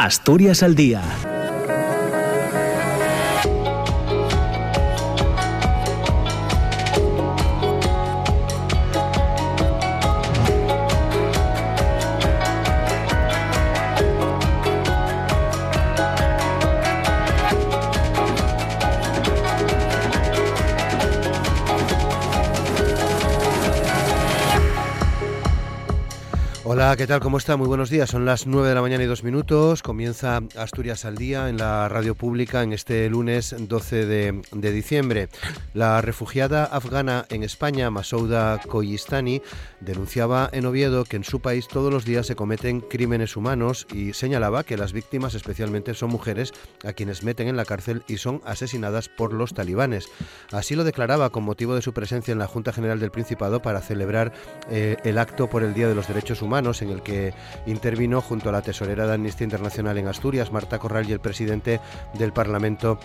Asturias al día ¿qué tal? ¿Cómo está? Muy buenos días. Son las 9 de la mañana y dos minutos. Comienza Asturias al día en la radio pública en este lunes 12 de, diciembre. La refugiada afgana en España, Masouda Koyistani, denunciaba en Oviedo que en su país todos los días se cometen crímenes humanos y señalaba que las víctimas especialmente son mujeres a quienes meten en la cárcel y son asesinadas por los talibanes. Así lo declaraba con motivo de su presencia en la Junta General del Principado para celebrar eh, el acto por el Día de los Derechos Humanos en el que intervino junto a la tesorera de Amnistía Internacional en Asturias, Marta Corral, y el presidente del Parlamento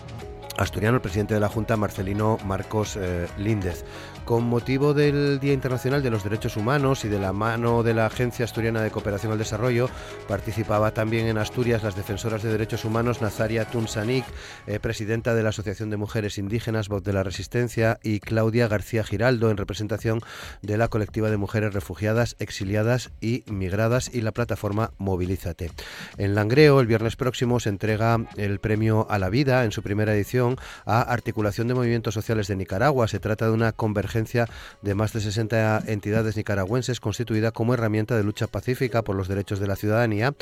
asturiano, el presidente de la Junta, Marcelino Marcos eh, Líndez. Con motivo del Día Internacional de los Derechos Humanos y de la mano de la Agencia Asturiana de Cooperación al Desarrollo, participaba también en Asturias las defensoras de derechos humanos Nazaria Tunsanik, eh, presidenta de la Asociación de Mujeres Indígenas Voz de la Resistencia, y Claudia García Giraldo, en representación de la colectiva de mujeres refugiadas, exiliadas y migradas y la plataforma Movilízate. En Langreo, el viernes próximo, se entrega el premio a la vida en su primera edición a Articulación de Movimientos Sociales de Nicaragua. Se trata de una convergencia de más de 60 entidades nicaragüenses constituida como herramienta de lucha pacífica por los derechos de la ciudadanía,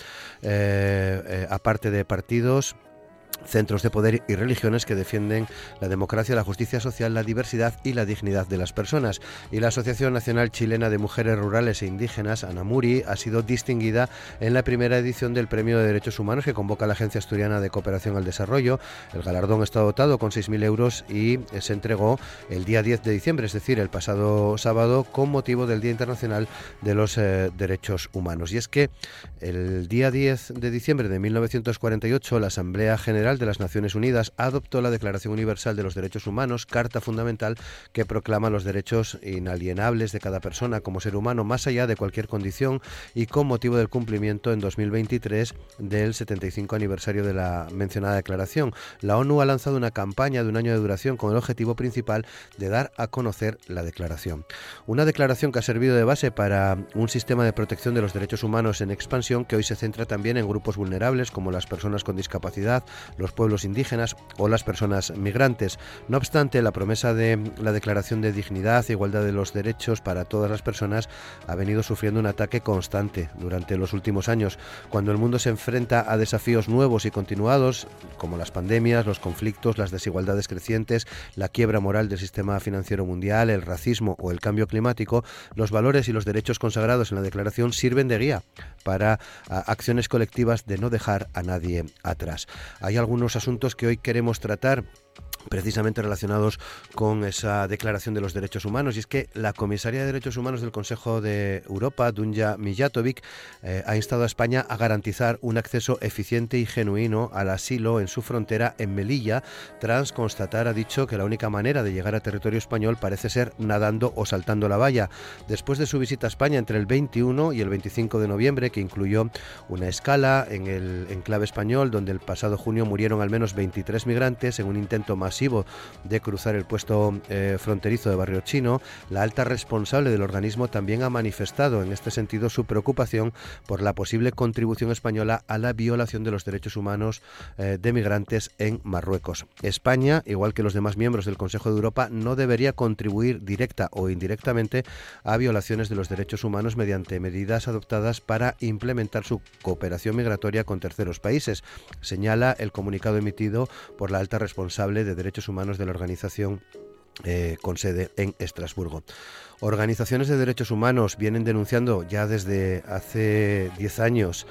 eh, eh, aparte de partidos centros de poder y religiones que defienden la democracia, la justicia social, la diversidad y la dignidad de las personas. Y la Asociación Nacional Chilena de Mujeres Rurales e Indígenas, ANAMURI, ha sido distinguida en la primera edición del Premio de Derechos Humanos que convoca la Agencia Asturiana de Cooperación al Desarrollo. El galardón está dotado con 6.000 euros y se entregó el día 10 de diciembre, es decir, el pasado sábado, con motivo del Día Internacional de los eh, Derechos Humanos. Y es que el día 10 de diciembre de 1948 la Asamblea General de las Naciones Unidas adoptó la Declaración Universal de los Derechos Humanos, carta fundamental que proclama los derechos inalienables de cada persona como ser humano más allá de cualquier condición y con motivo del cumplimiento en 2023 del 75 aniversario de la mencionada declaración. La ONU ha lanzado una campaña de un año de duración con el objetivo principal de dar a conocer la declaración. Una declaración que ha servido de base para un sistema de protección de los derechos humanos en expansión que hoy se centra también en grupos vulnerables como las personas con discapacidad, los pueblos indígenas o las personas migrantes. No obstante, la promesa de la Declaración de Dignidad e Igualdad de los Derechos para todas las personas ha venido sufriendo un ataque constante durante los últimos años. Cuando el mundo se enfrenta a desafíos nuevos y continuados, como las pandemias, los conflictos, las desigualdades crecientes, la quiebra moral del sistema financiero mundial, el racismo o el cambio climático, los valores y los derechos consagrados en la Declaración sirven de guía para acciones colectivas de no dejar a nadie atrás. Hay algunos asuntos que hoy queremos tratar precisamente relacionados con esa declaración de los derechos humanos y es que la comisaria de derechos humanos del Consejo de Europa, Dunja Mijatovic, eh, ha instado a España a garantizar un acceso eficiente y genuino al asilo en su frontera en Melilla, tras constatar, ha dicho, que la única manera de llegar a territorio español parece ser nadando o saltando la valla. Después de su visita a España entre el 21 y el 25 de noviembre, que incluyó una escala en el enclave español, donde el pasado junio murieron al menos 23 migrantes en un intento más de cruzar el puesto eh, fronterizo de Barrio Chino, la alta responsable del organismo también ha manifestado en este sentido su preocupación por la posible contribución española a la violación de los derechos humanos eh, de migrantes en Marruecos. España, igual que los demás miembros del Consejo de Europa, no debería contribuir directa o indirectamente a violaciones de los derechos humanos mediante medidas adoptadas para implementar su cooperación migratoria con terceros países, señala el comunicado emitido por la alta responsable de Derechos Humanos de la organización eh, con sede en Estrasburgo. Organizaciones de derechos humanos vienen denunciando ya desde hace 10 años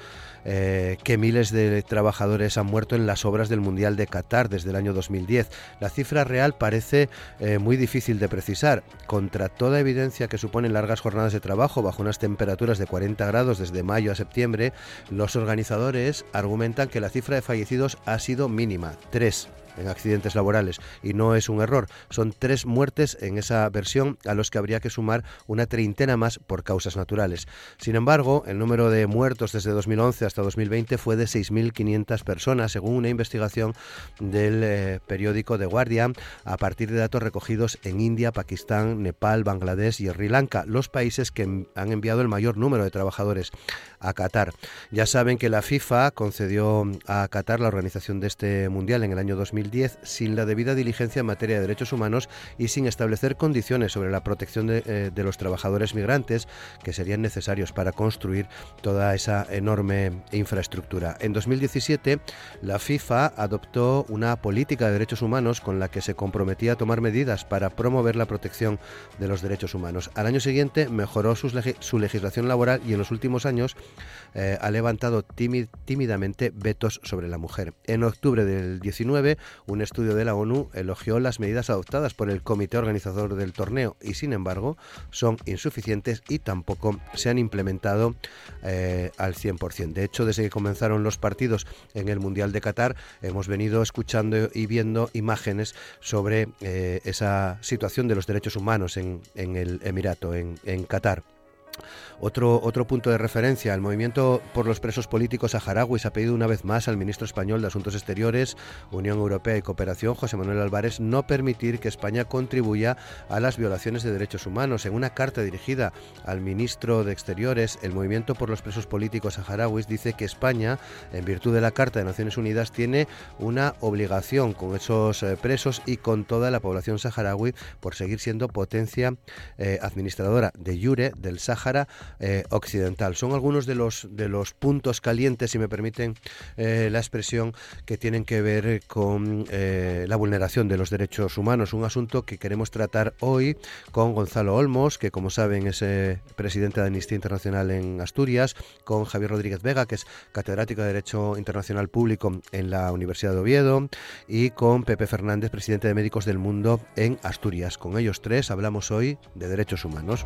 eh, que miles de trabajadores han muerto en las obras del Mundial de Qatar desde el año 2010. La cifra real parece eh, muy difícil de precisar. Contra toda evidencia que suponen largas jornadas de trabajo bajo unas temperaturas de 40 grados desde mayo a septiembre, los organizadores argumentan que la cifra de fallecidos ha sido mínima, tres en accidentes laborales. Y no es un error, son tres muertes en esa versión a los que habría que sumar una treintena más por causas naturales. Sin embargo, el número de muertos desde 2011 hasta 2020 fue de 6.500 personas, según una investigación del eh, periódico The Guardian, a partir de datos recogidos en India, Pakistán, Nepal, Bangladesh y Sri Lanka, los países que han enviado el mayor número de trabajadores a Qatar. Ya saben que la FIFA concedió a Qatar la organización de este mundial en el año 2010 sin la debida diligencia en materia de derechos humanos y sin establecer condiciones sobre la protección de, eh, los trabajadores migrantes que serían necesarios para construir toda esa enorme infraestructura. En 2017, la FIFA adoptó una política de derechos humanos con la que se comprometía a tomar medidas para promover la protección de los derechos humanos. Al año siguiente mejoró su legislación laboral y en los últimos años eh, ha levantado tímidamente vetos sobre la mujer. En octubre del 19, un estudio de la ONU elogió las medidas adoptadas por el comité organizador del torneo y, sin embargo, son insuficientes y tampoco se han implementado eh, al 100%. De hecho, desde que comenzaron los partidos en el Mundial de Qatar, hemos venido escuchando y viendo imágenes sobre eh, esa situación de los derechos humanos en, el Emirato, en Qatar. Otro, otro punto de referencia, el movimiento por los presos políticos saharauis ha pedido una vez más al ministro español de Asuntos Exteriores, Unión Europea y Cooperación, José Manuel Álvarez, no permitir que España contribuya a las violaciones de derechos humanos. En una carta dirigida al ministro de Exteriores, el movimiento por los presos políticos saharauis dice que España, en virtud de la Carta de Naciones Unidas, tiene una obligación con esos eh, presos y con toda la población saharaui por seguir siendo potencia eh, administradora de Yure del Eh, occidental. Son algunos de los, de los puntos calientes, si me permiten eh, la expresión, que tienen que ver con eh, la vulneración de los derechos humanos. Un asunto que queremos tratar hoy con Gonzalo Olmos, que como saben es presidente de Amnistía Internacional en Asturias, con Javier Rodríguez Vega, que es catedrático de Derecho Internacional Público en la Universidad de Oviedo, y con Pepe Fernández, presidente de Médicos del Mundo en Asturias. Con ellos tres hablamos hoy de derechos humanos.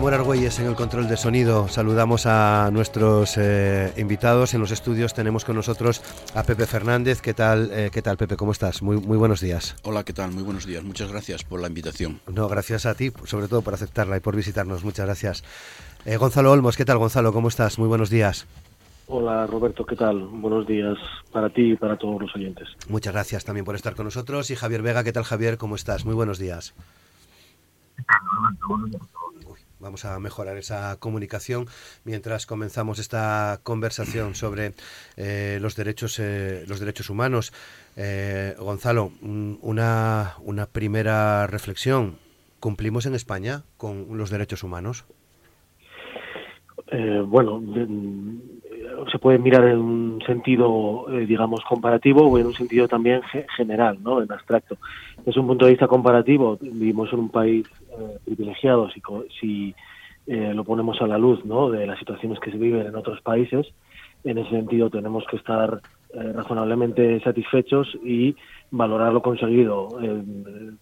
Amor Argüelles en el control de sonido. Saludamos a nuestros eh, invitados. En los estudios tenemos con nosotros a Pepe Fernández. ¿Qué tal, eh, ¿qué tal Pepe? ¿Cómo estás? Muy, muy buenos días. Hola, ¿qué tal? Muy buenos días. Muchas gracias por la invitación. No, gracias a ti, sobre todo por aceptarla y por visitarnos. Muchas gracias. Eh, Gonzalo Olmos, ¿qué tal Gonzalo? ¿Cómo estás? Muy buenos días. Hola Roberto, ¿qué tal? Buenos días para ti y para todos los oyentes. Muchas gracias también por estar con nosotros. Y Javier Vega, ¿qué tal Javier? ¿Cómo estás? Muy buenos días. Vamos a mejorar esa comunicación mientras comenzamos esta conversación sobre eh, los derechos eh, los derechos humanos. Eh, Gonzalo, una, una primera reflexión. ¿Cumplimos en España con los derechos humanos? bueno, se puede mirar en un sentido, digamos, comparativo o en un sentido también general, ¿no? En abstracto. Desde un punto de vista comparativo, vivimos en un país privilegiado si, si eh, lo ponemos a la luz ¿no? de las situaciones que se viven en otros países. En ese sentido tenemos que estar eh, razonablemente satisfechos y valorar lo conseguido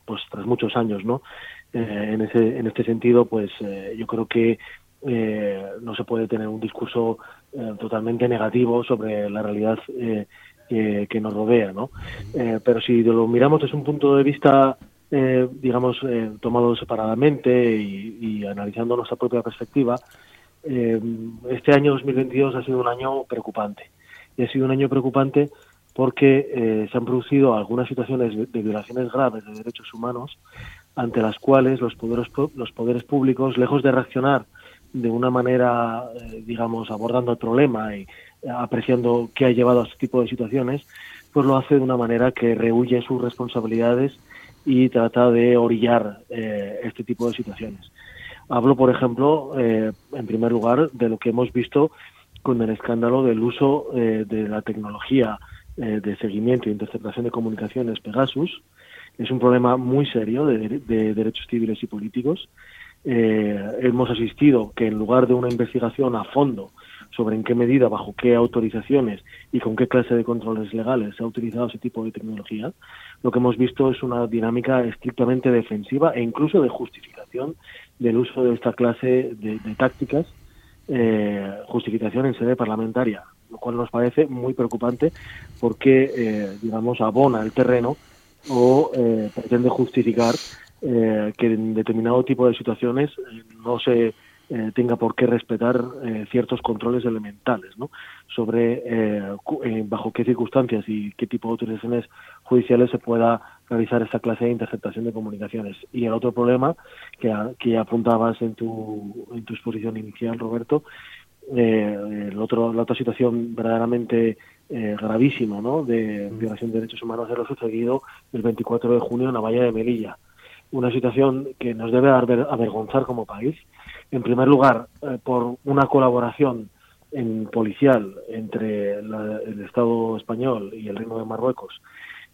pues tras muchos años. ¿no? Eh, en, ese, en este sentido, pues yo creo que no se puede tener un discurso totalmente negativo sobre la realidad que, nos rodea. ¿no? pero si lo miramos desde un punto de vista eh, digamos, eh, tomado separadamente y, analizando nuestra propia perspectiva, eh, este año 2022 ha sido un año preocupante. Y ha sido un año preocupante porque eh, se han producido algunas situaciones de, violaciones graves de derechos humanos ante las cuales los los poderes públicos, lejos de reaccionar de una manera, digamos, abordando el problema y apreciando qué ha llevado a este tipo de situaciones, pues lo hace de una manera que rehuye sus responsabilidades y trata de orillar eh, este tipo de situaciones. Hablo, por ejemplo, eh, en primer lugar, de lo que hemos visto con el escándalo del uso eh, de la tecnología de seguimiento e interceptación de comunicaciones Pegasus. Es un problema muy serio de derechos civiles y políticos. Hemos asistido que en lugar de una investigación a fondo sobre en qué medida, bajo qué autorizaciones y con qué clase de controles legales se ha utilizado ese tipo de tecnología, lo que hemos visto es una dinámica estrictamente defensiva e incluso de justificación del uso de esta clase de, tácticas, eh, justificación en sede parlamentaria, lo cual nos parece muy preocupante porque, eh, digamos, abona el terreno o eh, pretende justificar eh, que en determinado tipo de situaciones eh, no se eh, tenga por qué respetar ciertos controles elementales ¿no? sobre bajo qué circunstancias y qué tipo de autorizaciones judiciales se pueda realizar esta clase de interceptación de comunicaciones. Y el otro problema que, que apuntabas en tu, en tu exposición inicial, Roberto, el otro, la otra situación verdaderamente gravísima ¿no? de violación de derechos humanos es lo sucedido el 24 de junio en la valla de Melilla una situación que nos debe avergonzar como país. En primer lugar, eh, por una colaboración en policial entre el Estado español y el Reino de Marruecos,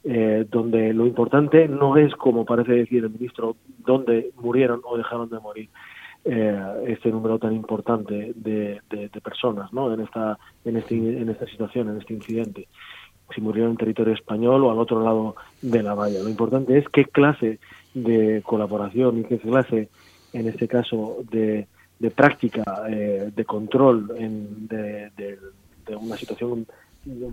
eh, donde lo importante no es, como parece decir el ministro, dónde murieron o dejaron de morir eh, este número tan importante de, personas ¿no? en, esta, en, este, en esta situación, en este incidente si murieron en territorio español o al otro lado de la valla. Lo importante es qué clase de colaboración y qué clase, en este caso, de, de práctica eh, de control en, de, una situación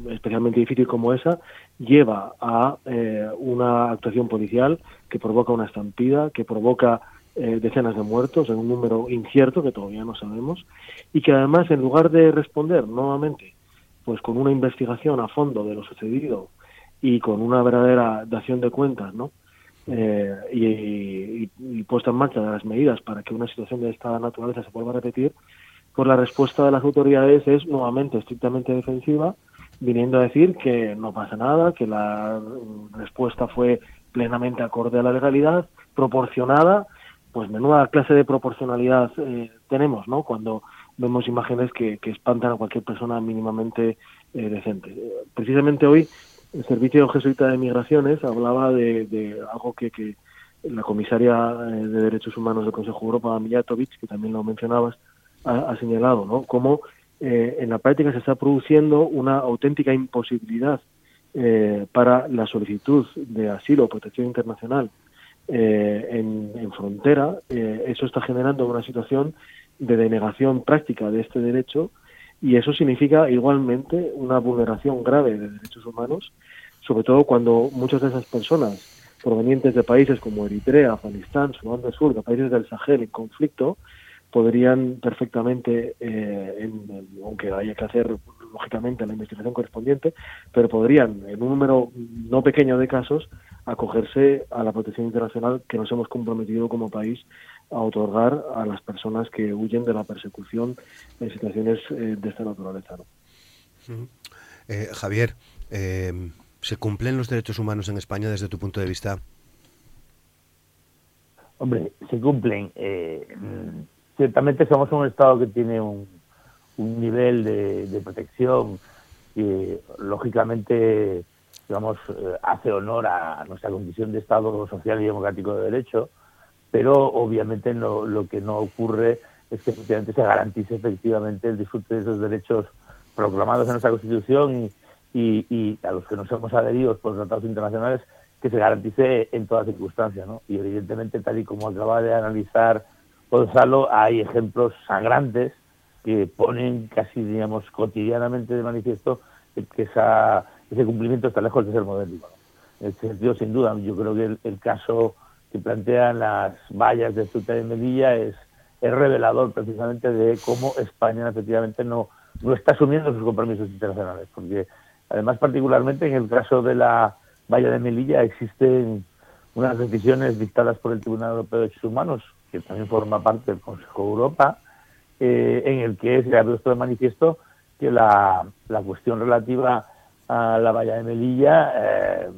especialmente difícil como esa, lleva a eh, una actuación policial que provoca una estampida, que provoca eh, decenas de muertos en un número incierto que todavía no sabemos, y que además, en lugar de responder nuevamente pues con una investigación a fondo de lo sucedido y con una verdadera dación de cuentas, ¿no? Eh, y, puesta en marcha de las medidas para que una situación de esta naturaleza se vuelva a repetir, pues la respuesta de las autoridades es nuevamente estrictamente defensiva, viniendo a decir que no pasa nada, que la respuesta fue plenamente acorde a la legalidad, proporcionada, pues menuda clase de proporcionalidad eh, tenemos, ¿no? Cuando vemos imágenes que, espantan a cualquier persona mínimamente eh, decente. Precisamente hoy el Servicio Jesuita de Migraciones hablaba de, algo que, la comisaria eh, de Derechos Humanos del Consejo de Europa, Mijatovic, que también lo mencionabas, ha, señalado, ¿no? Cómo eh, en la práctica se está produciendo una auténtica imposibilidad para la solicitud de asilo o protección internacional en, en, frontera. eso está generando una situación de denegación práctica de este derecho y eso significa igualmente una vulneración grave de derechos humanos, sobre todo cuando muchas de esas personas provenientes de países como Eritrea, Afganistán, Sudán del Sur, de países del Sahel en conflicto, podrían perfectamente, eh, aunque haya que hacer lógicamente la investigación correspondiente, pero podrían, en un número no pequeño de casos, acogerse a la protección internacional que nos hemos comprometido como país a otorgar a las personas que huyen de la persecución en situaciones eh, de esta naturaleza. Eh, Javier, eh, ¿se cumplen los derechos humanos en España desde tu punto de vista? Hombre, se cumplen. ciertamente somos un Estado que tiene un, nivel de, protección que, lógicamente, digamos, hace honor a nuestra condición de Estado social y democrático de derecho pero obviamente no, lo que no ocurre es que efectivamente se garantice efectivamente el disfrute de esos derechos proclamados en nuestra Constitución y, y, a los que nos hemos adherido por tratados internacionales, que se garantice en todas circunstancias. ¿no? Y evidentemente, tal y como acaba de analizar Gonzalo, hay ejemplos sangrantes que ponen casi, digamos, cotidianamente de manifiesto que esa, ese cumplimiento está lejos de ser modélico. En ese sentido, sin duda, yo creo que el caso que plantean las vallas de Ceuta de Melilla es, es revelador precisamente de cómo España efectivamente no, no está asumiendo sus compromisos internacionales, porque además particularmente en el caso de la valla de Melilla existen unas decisiones dictadas por el Tribunal Europeo de Derechos Humanos, que también forma parte del Consejo de Europa, eh, en el que se ha puesto de manifiesto que la, la cuestión relativa a la valla de Melilla eh,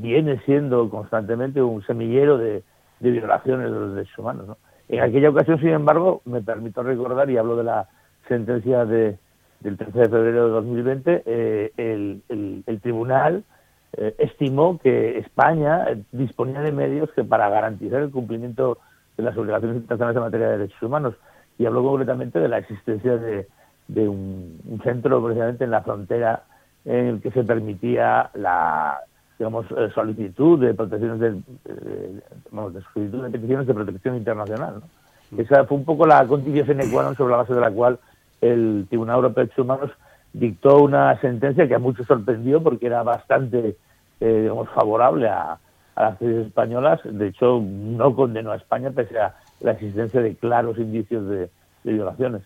viene siendo constantemente un semillero de, violaciones de los derechos humanos. En aquella ocasión, sin embargo, me permito recordar, y hablo de la sentencia de, del 13 de febrero de 2020, eh, el, el, tribunal eh, estimó que España disponía de medios que para garantizar el cumplimiento de las obligaciones internacionales en materia de derechos humanos, y habló concretamente de la existencia de, de un, centro precisamente en la frontera en el que se permitía la digamos eh, solicitud de protecciones de, de solicitud de peticiones de protección internacional mm. esa fue un poco la condición sine qua non sobre la base de la cual el Tribunal Europeo de Derechos Humanos dictó una sentencia que a muchos sorprendió porque era bastante eh, digamos favorable a, a las leyes españolas. De hecho no condenó a España pese a la existencia de claros indicios de violaciones.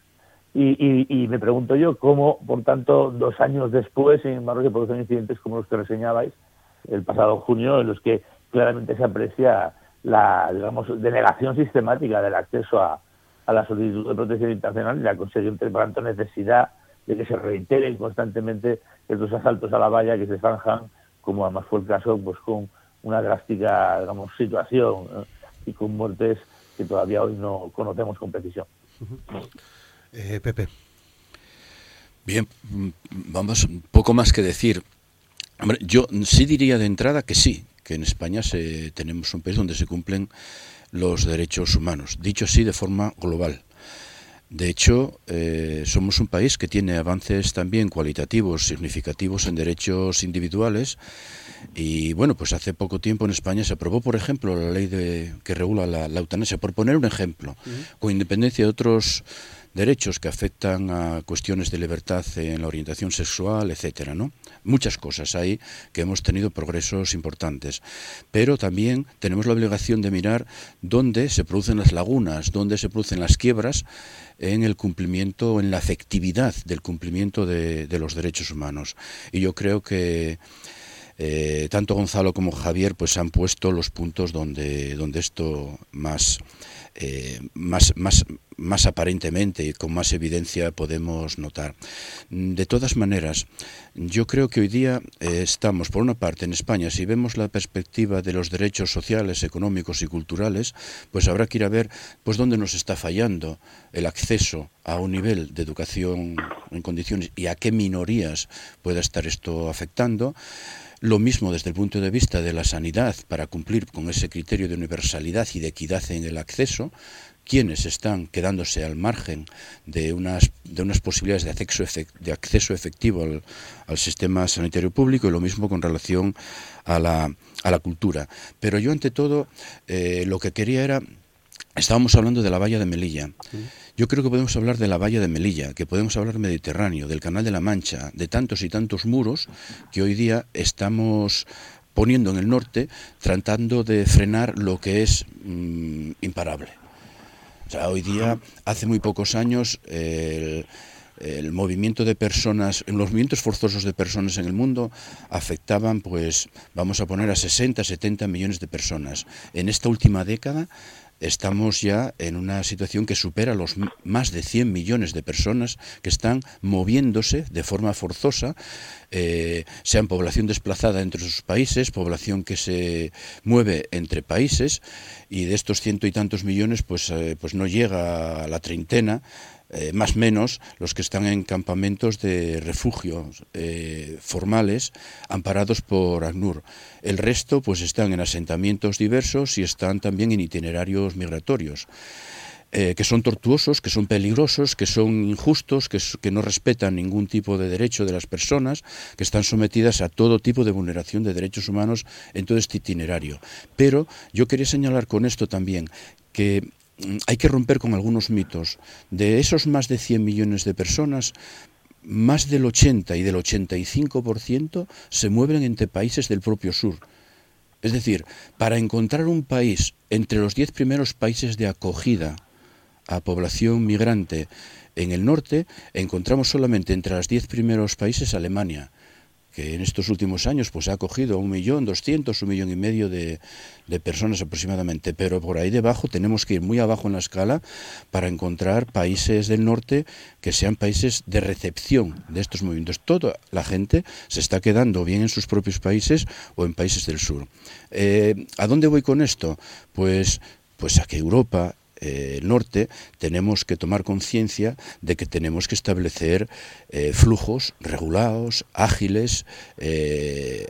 Y, me pregunto yo cómo, por tanto, dos años después, sin embargo, se producen incidentes como los que reseñabais el pasado junio, en los que claramente se aprecia la, digamos, denegación sistemática del acceso a, la solicitud de protección internacional y la consecuente, por tanto, necesidad de que se reiteren constantemente estos asaltos a la valla que se zanjan, como además fue el caso, pues con una drástica, digamos, situación y con muertes que todavía hoy no conocemos con precisión. Eh, Pepe. Bien, vamos, poco más que decir. Yo sí diría de entrada que sí, que en España se, tenemos un país donde se cumplen los derechos humanos, dicho así de forma global. De hecho, eh, somos un país que tiene avances también cualitativos significativos en derechos individuales. Y bueno, pues hace poco tiempo en España se aprobó, por ejemplo, la ley de, que regula la, eutanasia, por poner un ejemplo, con independencia de otros derechos que afectan a cuestiones de libertad en la orientación sexual, etcétera, ¿no? Muchas cosas hay que hemos tenido progresos importantes, pero también tenemos la obligación de mirar dónde se producen las lagunas, dónde se producen las quiebras en el cumplimiento, en la efectividad del cumplimiento de, los derechos humanos. Y yo creo que eh, tanto Gonzalo como Javier pues han puesto los puntos donde, donde esto más, eh, más, más, más aparentemente y con más evidencia podemos notar. De todas maneras, yo creo que hoy día eh, estamos, por una parte, en España, si vemos la perspectiva de los derechos sociales, económicos y culturales, pues habrá que ir a ver pues dónde nos está fallando el acceso a un nivel de educación en condiciones y a qué minorías pueda estar esto afectando. Lo mismo desde el punto de vista de la sanidad para cumplir con ese criterio de universalidad y de equidad en el acceso, quienes están quedándose al margen de unas, de unas posibilidades de acceso, de acceso efectivo al, sistema sanitario público y lo mismo con relación a la, a la cultura. Pero yo ante todo eh, lo que quería era, estábamos hablando de la valla de Melilla. Yo creo que podemos hablar de la valla de Melilla, que podemos hablar Mediterráneo, del Canal de la Mancha, de tantos y tantos muros que hoy día estamos poniendo en el norte tratando de frenar lo que es mm, imparable hoy día, hace muy pocos años, el, movimiento de personas, los movimientos forzosos de personas en el mundo afectaban, pues, vamos a poner a 60, 70 millones de personas. En esta última década estamos ya en una situación que supera los más de 100 millones de personas que están moviéndose de forma forzosa, eh, sean población desplazada entre sus países, población que se mueve entre países, y de estos ciento y tantos millones, pues, eh, pues no llega a la treintena eh, más menos los que están en campamentos de refugio eh, formales amparados por ACNUR. El resto pues están en asentamientos diversos y están también en itinerarios migratorios. Eh, que son tortuosos, que son peligrosos, que son injustos, que, que, no respetan ningún tipo de derecho de las personas, que están sometidas a todo tipo de vulneración de derechos humanos en todo este itinerario. Pero yo quería señalar con esto también que hay que romper con algunos mitos. De esos más de 100 millones de personas, más del 80 y del 85% se mueven entre países del propio sur. Es decir, para encontrar un país entre los 10 primeros países de acogida a población migrante en el norte, encontramos solamente entre los 10 primeros países Alemania, que en estos últimos años pues ha acogido a un millón doscientos, un millón y medio de, personas aproximadamente, pero por ahí debajo tenemos que ir muy abajo en la escala para encontrar países del norte que sean países de recepción de estos movimientos. Toda la gente se está quedando bien en sus propios países o en países del sur. Eh, ¿A dónde voy con esto? Pues, pues a que Europa eh, norte, tenemos que tomar conciencia de que tenemos que establecer eh, flujos regulados, ágiles, eh,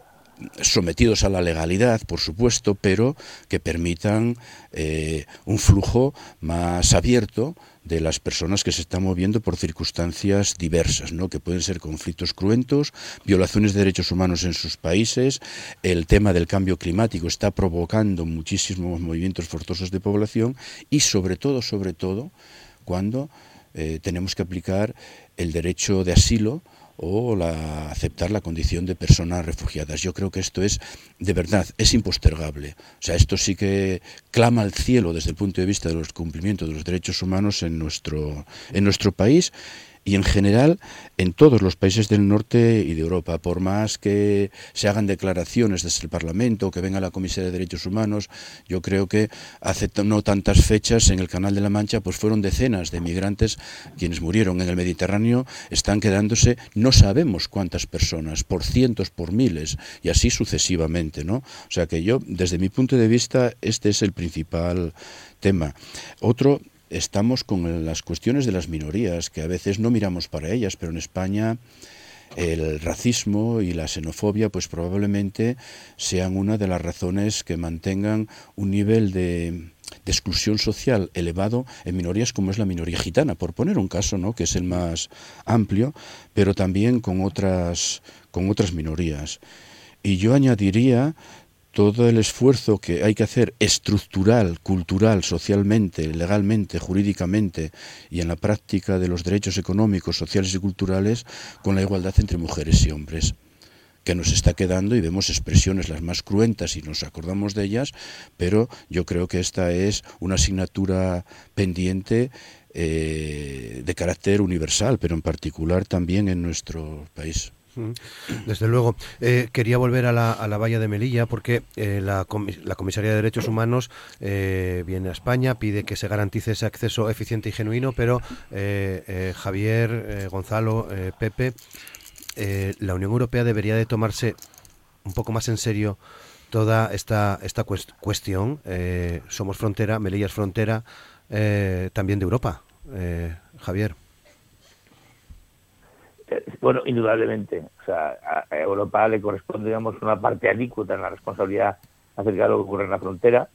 sometidos a la legalidad, por supuesto, pero que permitan eh, un flujo más abierto de las personas que se están moviendo por circunstancias diversas, ¿no? que pueden ser conflictos cruentos, violaciones de derechos humanos en sus países, el tema del cambio climático está provocando muchísimos movimientos forzosos de población y sobre todo, sobre todo, cuando eh, tenemos que aplicar el derecho de asilo o la, aceptar la condición de personas refugiadas. Yo creo que esto es, de verdad, es impostergable. O sea, esto sí que clama al cielo desde el punto de vista de los cumplimientos de los derechos humanos en nuestro, en nuestro país y en general en todos los países del norte y de Europa. Por más que se hagan declaraciones desde el Parlamento, que venga la Comisión de Derechos Humanos, yo creo que hace no tantas fechas en el Canal de la Mancha, pues fueron decenas de migrantes quienes murieron en el Mediterráneo, están quedándose, no sabemos cuántas personas, por cientos, por miles, y así sucesivamente, ¿no? O sea que yo, desde mi punto de vista, este es el principal tema. Otro estamos con las cuestiones de las minorías, que a veces no miramos para ellas, pero en España el racismo y la xenofobia pues probablemente sean una de las razones que mantengan un nivel de, exclusión social elevado en minorías como es la minoría gitana, por poner un caso, ¿no? que es el más amplio, pero también con otras, con otras minorías. Y yo añadiría todo el esfuerzo que hay que hacer estructural, cultural, socialmente, legalmente, jurídicamente y en la práctica de los derechos económicos, sociales y culturales con la igualdad entre mujeres y hombres que nos está quedando y vemos expresiones las más cruentas y nos acordamos de ellas, pero yo creo que esta es una asignatura pendiente eh, de carácter universal, pero en particular también en nuestro país. Desde luego. Eh, quería volver a la, a la, valla de Melilla porque eh, la, la, Comisaría de Derechos Humanos eh, viene a España, pide que se garantice ese acceso eficiente y genuino, pero Javier, Gonzalo, Pepe, la Unión Europea debería de tomarse un poco más en serio toda esta, esta cuestión. somos frontera, Melilla es frontera también de Europa. Javier. Bueno, indudablemente. O sea, a Europa le corresponde, digamos, una parte alícuota en la responsabilidad acerca de lo que ocurre en la frontera.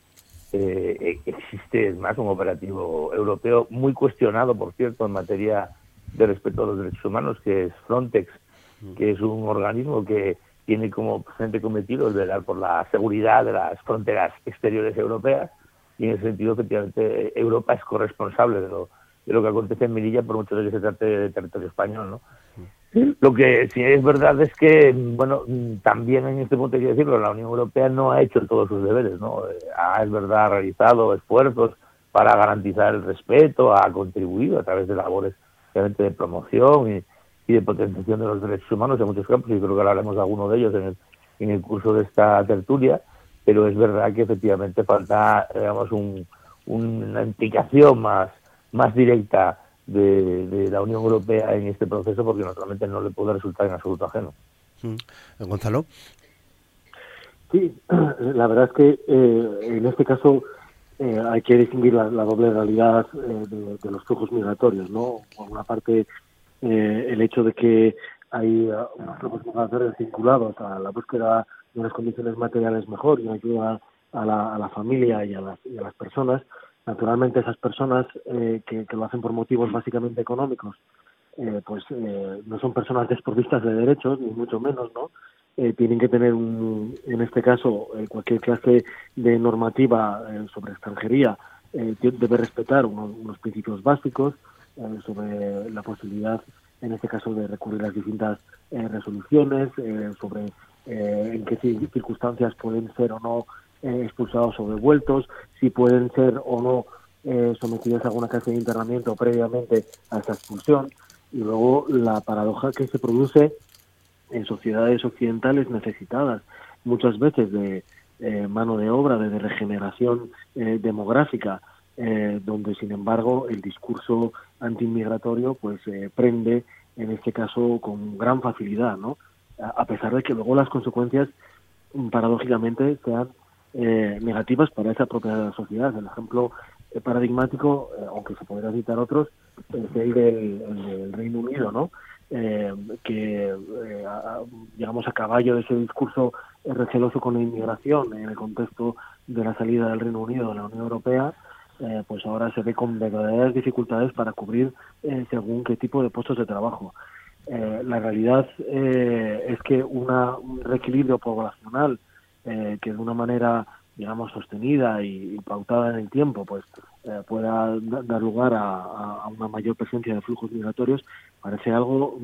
Eh, eh, existe, es más, un operativo europeo muy cuestionado, por cierto, en materia de respeto a los derechos humanos, que es Frontex, que es un organismo que tiene como presente cometido el velar por la seguridad de las fronteras exteriores europeas y en ese sentido, efectivamente, Europa es corresponsable de lo, de lo que acontece en Melilla, por mucho de que se trate de territorio español, ¿no? Lo que sí es verdad es que, bueno, también en este punto hay que decirlo, la Unión Europea no ha hecho todos sus deberes, ¿no? Ha, es verdad, realizado esfuerzos para garantizar el respeto, ha contribuido a través de labores obviamente de promoción y, de potenciación de los derechos humanos en muchos campos, y creo que hablaremos de alguno de ellos en el, en el curso de esta tertulia, pero es verdad que efectivamente falta, digamos, un, una implicación más, más directa de, la Unión Europea en este proceso porque naturalmente no le puede resultar en absoluto ajeno. Mm. Gonzalo. Sí, la verdad es que eh, en este caso eh, hay que distinguir la, doble realidad eh, de, los flujos migratorios, ¿no? Por una parte, el hecho de que hay unos flujos migratorios vinculados a la búsqueda de unas condiciones materiales mejor y ayuda a la, a la familia y a las, y a las personas, Naturalmente esas personas eh, que, lo hacen por motivos básicamente económicos, eh, pues eh, no son personas desprovistas de derechos, ni mucho menos, ¿no? tienen que tener, un, en este caso, cualquier clase de normativa sobre extranjería, debe respetar unos, principios básicos sobre la posibilidad, en este caso, de recurrir a las distintas resoluciones, sobre en qué circunstancias pueden ser o no eh, expulsados o devueltos, si pueden ser o no eh, sometidos a alguna clase de internamiento previamente a esta expulsión, y luego la paradoja que se produce en sociedades occidentales necesitadas muchas veces de eh, mano de obra, de regeneración demográfica, donde sin embargo el discurso antiinmigratorio pues prende en este caso con gran facilidad, ¿no? A pesar de que luego las consecuencias paradójicamente sean eh, negativas para esa propia sociedad. El ejemplo eh, paradigmático, eh, aunque se podría citar otros, es el del, Reino Unido, ¿no? que digamos a caballo de ese discurso receloso con la inmigración en el contexto de la salida del Reino Unido de la Unión Europea, eh, pues ahora se ve con verdaderas dificultades para cubrir eh, según qué tipo de puestos de trabajo. Eh, la realidad es que una, un reequilibrio poblacional que de una manera digamos sostenida y, pautada en el tiempo pues pueda dar lugar a, una mayor presencia de flujos migratorios parece algo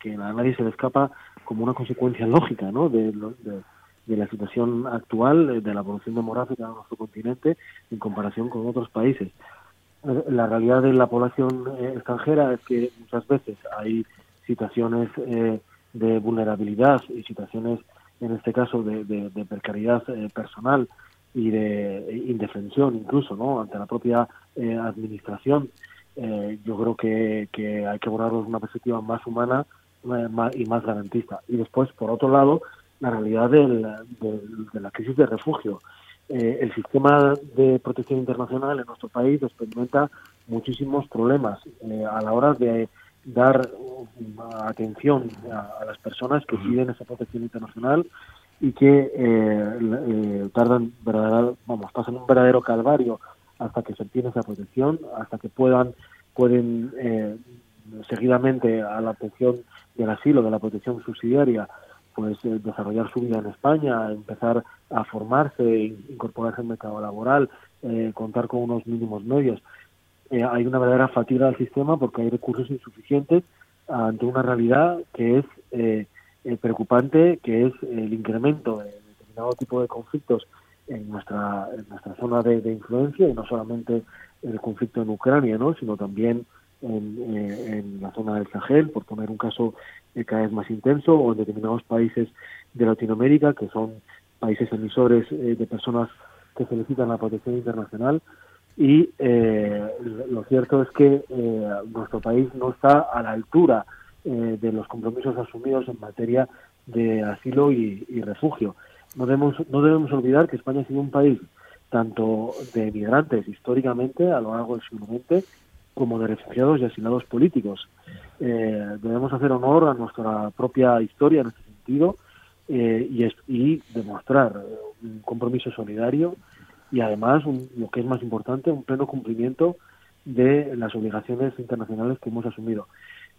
que a nadie se le escapa como una consecuencia lógica ¿no? de, de de la situación actual eh, de la evolución demográfica de nuestro continente en comparación con otros países. Eh, la realidad de la población eh, extranjera es que muchas veces hay situaciones de vulnerabilidad y situaciones, en este caso, de, de, precariedad personal y de indefensión incluso, ¿no? Ante la propia administración. yo creo que, que hay que abordarlo una perspectiva más humana y más garantista. Y después, por otro lado, la realidad de la crisis de refugio. Eh, el sistema de protección internacional en nuestro país experimenta muchísimos problemas eh, a la hora de dar atención a, las personas que piden esa protección internacional y que eh, tardan vamos pasan un verdadero calvario hasta que se obtiene esa protección hasta que puedan pueden seguidamente a la atención del asilo de la protección subsidiaria pues eh, desarrollar su vida en España, empezar a formarse, incorporarse al mercado laboral, eh, contar con unos mínimos medios. Eh, hay una verdadera fatiga del sistema porque hay recursos insuficientes ante una realidad que es preocupante, que es el incremento de determinado tipo de conflictos en nuestra, en nuestra zona de, influencia y no solamente el conflicto en Ucrania, ¿no? sino también en, en, la zona del Sahel, por poner un caso cada vez más intenso, o en determinados países de Latinoamérica, que son países emisores eh, de personas que solicitan la protección internacional. Y eh, lo cierto es que eh, nuestro país no está a la altura de los compromisos asumidos en materia de asilo y, refugio. No debemos, no debemos olvidar que España ha sido un país tanto de migrantes históricamente a lo largo del siglo XX como de refugiados y asilados políticos. Eh, debemos hacer honor a nuestra propia historia en este sentido eh, y, y, demostrar un compromiso solidario y además, lo que es más importante, un pleno cumplimiento de las obligaciones internacionales que hemos asumido.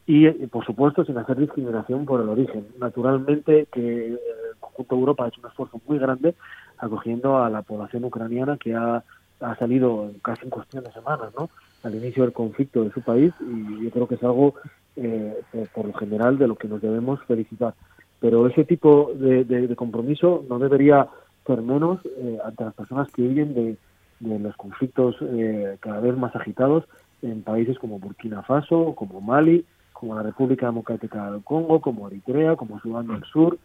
Y, eh, por supuesto, sin hacer discriminación por el origen. Naturalmente que el conjunto de Europa ha hecho un esfuerzo muy grande acogiendo a la población ucraniana que ha, ha salido casi en cuestión de semanas, ¿no? al inicio del conflicto de su país y yo creo que es algo eh, por, lo general de lo que nos debemos felicitar. Pero ese tipo de, compromiso no debería ser menos eh, ante las personas que viven de, los conflictos eh, cada vez más agitados en países como Burkina Faso, como Mali, como la República Democrática del Congo, como Eritrea, como Sudán del Sur,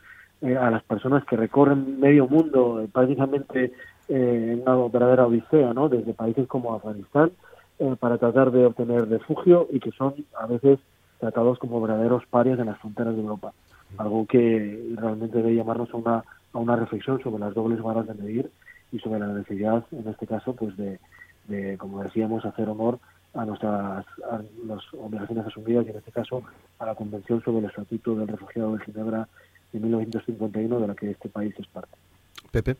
a las personas que recorren medio mundo prácticamente en una verdadera odisea, ¿no? desde países como Afganistán eh, para tratar de obtener refugio y que son a veces tratados como verdaderos parias en las fronteras de Europa. Algo que realmente debe llamarnos a una, a una reflexión sobre las dobles varas de medir y sobre la necesidad, en este caso, pues de, de como decíamos, hacer honor a nuestras a las obligaciones asumidas y en este caso a la Convención sobre el Estatuto del Refugiado de Ginebra de 1951 de la que este país es parte. Pepe.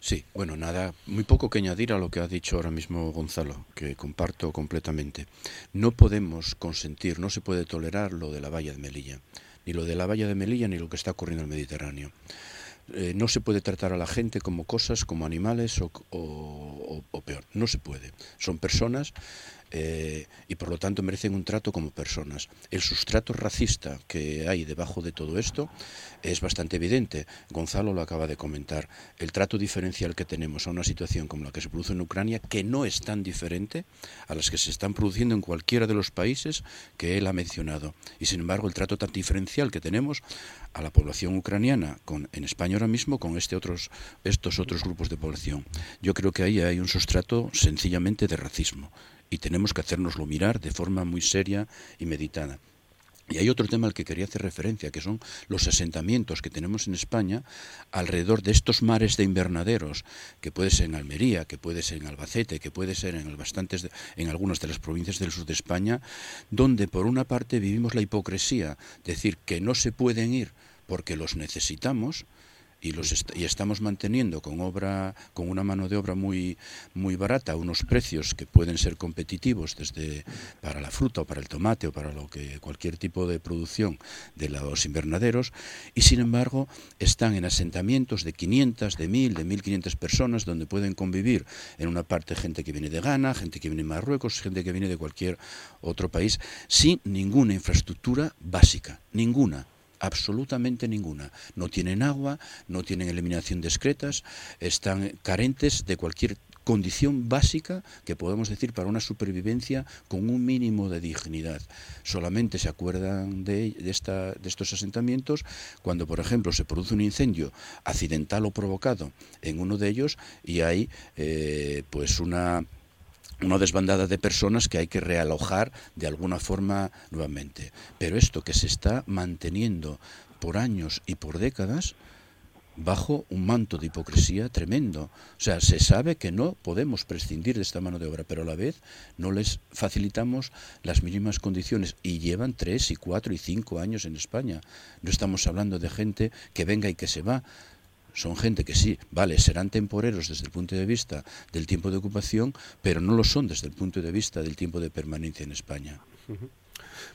Sí, bueno, nada, muy poco que añadir a lo que ha dicho ahora mismo Gonzalo, que comparto completamente. No podemos consentir, no se puede tolerar lo de la valla de Melilla, ni lo de la valla de Melilla ni lo que está ocurriendo en el Mediterráneo. Eh, no se puede tratar a la gente como cosas, como animales o, o, peor. No se puede. Son personas eh, y por lo tanto merecen un trato como personas. El sustrato racista que hay debajo de todo esto es bastante evidente. Gonzalo lo acaba de comentar. El trato diferencial que tenemos a una situación como la que se produce en Ucrania, que no es tan diferente a las que se están produciendo en cualquiera de los países que él ha mencionado. Y sin embargo, el trato tan diferencial que tenemos a la población ucraniana con, en España ahora mismo con este otros, estos otros grupos de población. Yo creo que ahí hay un sustrato sencillamente de racismo y tenemos que hacérnoslo mirar de forma muy seria y meditada. Y hay otro tema al que quería hacer referencia, que son los asentamientos que tenemos en España alrededor de estos mares de invernaderos, que puede ser en Almería, que puede ser en Albacete, que puede ser en, bastantes en algunas de las provincias del sur de España, donde por una parte vivimos la hipocresía, decir que no se pueden ir porque los necesitamos, y los y estamos manteniendo con obra con una mano de obra muy muy barata unos precios que pueden ser competitivos desde para la fruta o para el tomate o para lo que cualquier tipo de producción de los invernaderos y sin embargo están en asentamientos de 500 de 1000 de 1500 personas donde pueden convivir en una parte gente que viene de Ghana gente que viene de Marruecos gente que viene de cualquier otro país sin ninguna infraestructura básica ninguna absolutamente ninguna. No tienen agua, no tienen eliminación de excretas, están carentes de cualquier condición básica que podemos decir para una supervivencia con un mínimo de dignidad. Solamente se acuerdan de, de, esta, de estos asentamientos cuando, por ejemplo, se produce un incendio accidental o provocado en uno de ellos y hay eh, pues una una desbandada de personas que hay que realojar de alguna forma nuevamente. Pero esto que se está manteniendo por años y por décadas bajo un manto de hipocresía tremendo. O sea, se sabe que no podemos prescindir de esta mano de obra, pero a la vez no les facilitamos las mínimas condiciones y llevan tres y cuatro y cinco años en España. No estamos hablando de gente que venga y que se va son gente que sí, vale, serán temporeros desde el punto de vista del tiempo de ocupación, pero no lo son desde el punto de vista del tiempo de permanencia en España.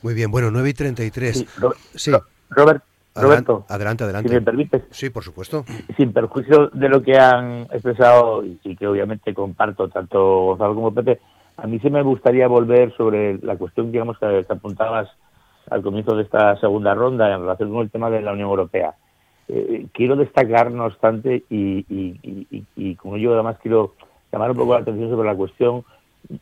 Muy bien, bueno, 9 y 33. Sí, sí. Robert, Roberto, adelante, adelante. Si me permites. Sí, por supuesto. Sin perjuicio de lo que han expresado y que obviamente comparto tanto Gonzalo como Pepe, a mí sí me gustaría volver sobre la cuestión, digamos, que apuntabas al comienzo de esta segunda ronda en relación con el tema de la Unión Europea. Eh, quiero destacar, no obstante, y, y, como yo además quiero llamar un poco la atención sobre la cuestión,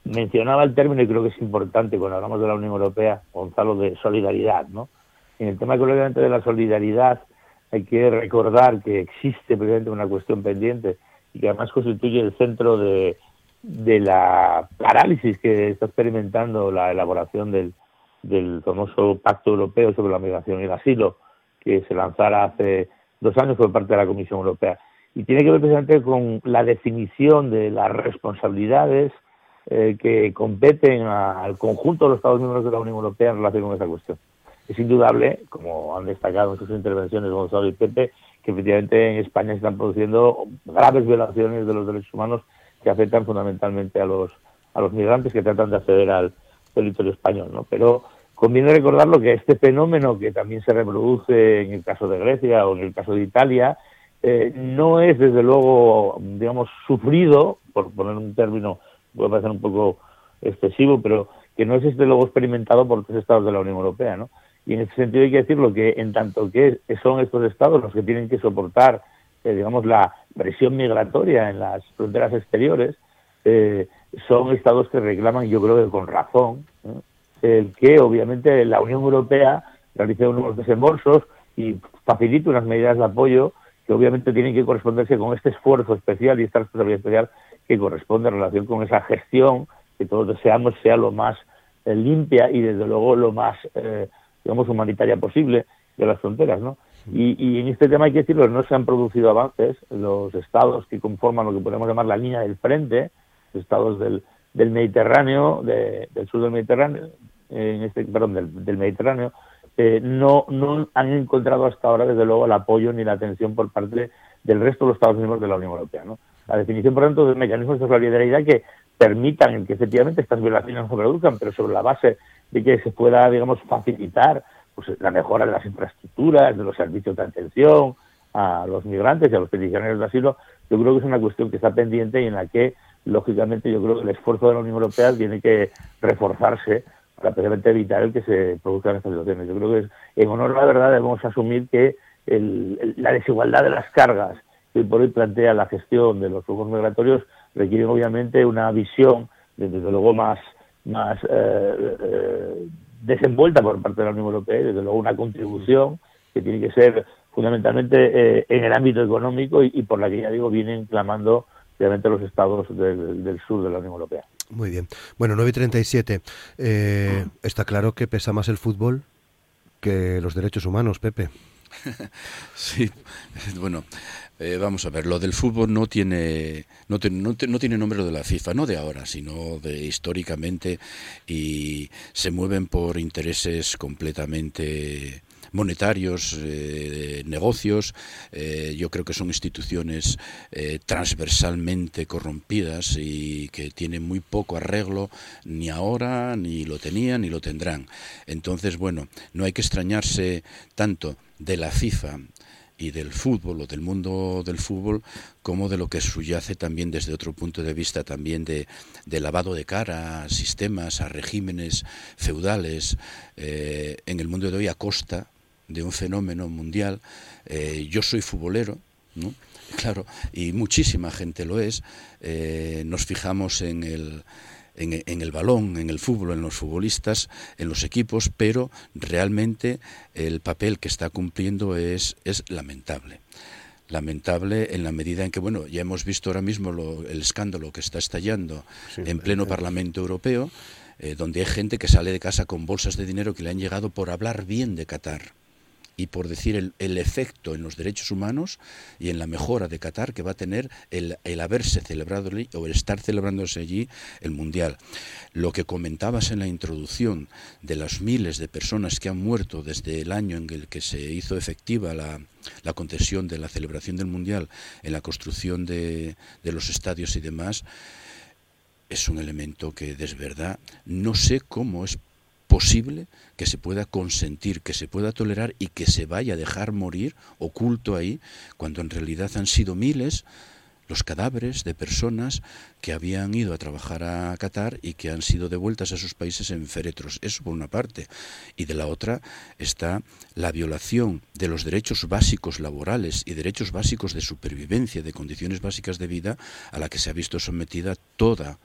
mencionaba el término y creo que es importante cuando hablamos de la Unión Europea, Gonzalo, de solidaridad, ¿no? En el tema obviamente de la solidaridad hay que recordar que existe precisamente una cuestión pendiente y que además constituye el centro de, de la parálisis que está experimentando la elaboración del, del famoso Pacto Europeo sobre la Migración y el Asilo, que se lanzara hace dos años por parte de la Comisión Europea. Y tiene que ver precisamente con la definición de las responsabilidades eh, que competen al conjunto de los Estados miembros de la Unión Europea en relación con esa cuestión. Es indudable, como han destacado en sus intervenciones Gonzalo y Pepe, que efectivamente en España se están produciendo graves violaciones de los derechos humanos que afectan fundamentalmente a los a los migrantes que tratan de acceder al territorio español, ¿no? Pero Conviene recordarlo que este fenómeno, que también se reproduce en el caso de Grecia o en el caso de Italia, eh, no es desde luego, digamos, sufrido, por poner un término, puede parecer un poco excesivo, pero que no es desde luego experimentado por tres estados de la Unión Europea, ¿no? Y en ese sentido hay que decirlo que en tanto que son estos estados los que tienen que soportar, eh, digamos, la presión migratoria en las fronteras exteriores, eh, son estados que reclaman, yo creo que con razón, el que obviamente la Unión Europea realice unos desembolsos y facilite unas medidas de apoyo que obviamente tienen que corresponderse con este esfuerzo especial y esta responsabilidad especial que corresponde en relación con esa gestión que todos deseamos sea lo más eh, limpia y desde luego lo más, eh, digamos, humanitaria posible de las fronteras, ¿no? Y, y, en este tema hay que decirlo, no se han producido avances. Los estados que conforman lo que podemos llamar la línea del frente, los estados del, del Mediterráneo, del sur del Mediterráneo, en este, perdón, del, Mediterráneo, eh, no, no han encontrado hasta ahora, desde luego, el apoyo ni la atención por parte del resto de los Estados miembros de la Unión Europea. ¿no? La definición, por tanto, de mecanismos de solidaridad que permitan que efectivamente estas violaciones no se produzcan, pero sobre la base de que se pueda, digamos, facilitar pues, la mejora de las infraestructuras, de los servicios de atención a los migrantes y a los peticionarios de asilo, yo creo que es una cuestión que está pendiente y en la que, lógicamente, yo creo que el esfuerzo de la Unión Europea tiene que reforzarse para precisamente evitar el que se produzcan estas situaciones. Yo creo que en honor a la verdad debemos asumir que la desigualdad de las cargas que por hoy plantea la gestión de los flujos migratorios requiere obviamente una visión, desde luego, más, más eh, eh, desenvuelta por parte de la Unión Europea y desde luego una contribución que tiene que ser fundamentalmente eh, en el ámbito económico y, por la que ya digo vienen clamando obviamente los estados del sur de la Unión Europea. Muy bien. Bueno, 9 y 37. Eh, está claro que pesa más el fútbol que los derechos humanos, Pepe. sí, bueno, eh, vamos a ver, lo del fútbol no tiene, no, no, tiene nombre de la FIFA, no de ahora, sino de históricamente, y se mueven por intereses completamente monetarios, negocios. yo creo que son instituciones transversalmente corrompidas y que tienen muy poco arreglo ni ahora, ni lo tenían, ni lo tendrán. Entonces, bueno, no hay que extrañarse tanto de la FIFA y del fútbol o del mundo del fútbol como de lo que subyace también desde otro punto de vista también de, lavado de cara a sistemas, a regímenes feudales eh, en el mundo de hoy a costa de un fenómeno mundial. Eh, yo soy futbolero, ¿no? claro, y muchísima gente lo es. Eh, nos fijamos en el en, el balón, en el fútbol, en los futbolistas, en los equipos, pero realmente el papel que está cumpliendo es, es lamentable lamentable en la medida en que, bueno, ya hemos visto ahora mismo el escándalo que está estallando en pleno Parlamento Europeo, eh, donde hay gente que sale de casa con bolsas de dinero que le han llegado por hablar bien de Qatar y por decir el, efecto en los derechos humanos y en la mejora de Qatar que va a tener el, el haberse celebrado o el estar celebrándose allí el Mundial. Lo que comentabas en la introducción de las miles de personas que han muerto desde el año en el que se hizo efectiva la, la concesión de la celebración del Mundial en la construcción de, de los estadios y demás, es un elemento que de verdad no sé cómo es posible que se pueda consentir, que se pueda tolerar y que se vaya a dejar morir oculto ahí, cuando en realidad han sido miles los cadáveres de personas que habían ido a trabajar a Qatar y que han sido devueltas a sus países en féretros. Eso por una parte. Y de la otra está la violación de los derechos básicos laborales y derechos básicos de supervivencia, de condiciones básicas de vida, a la que se ha visto sometida toda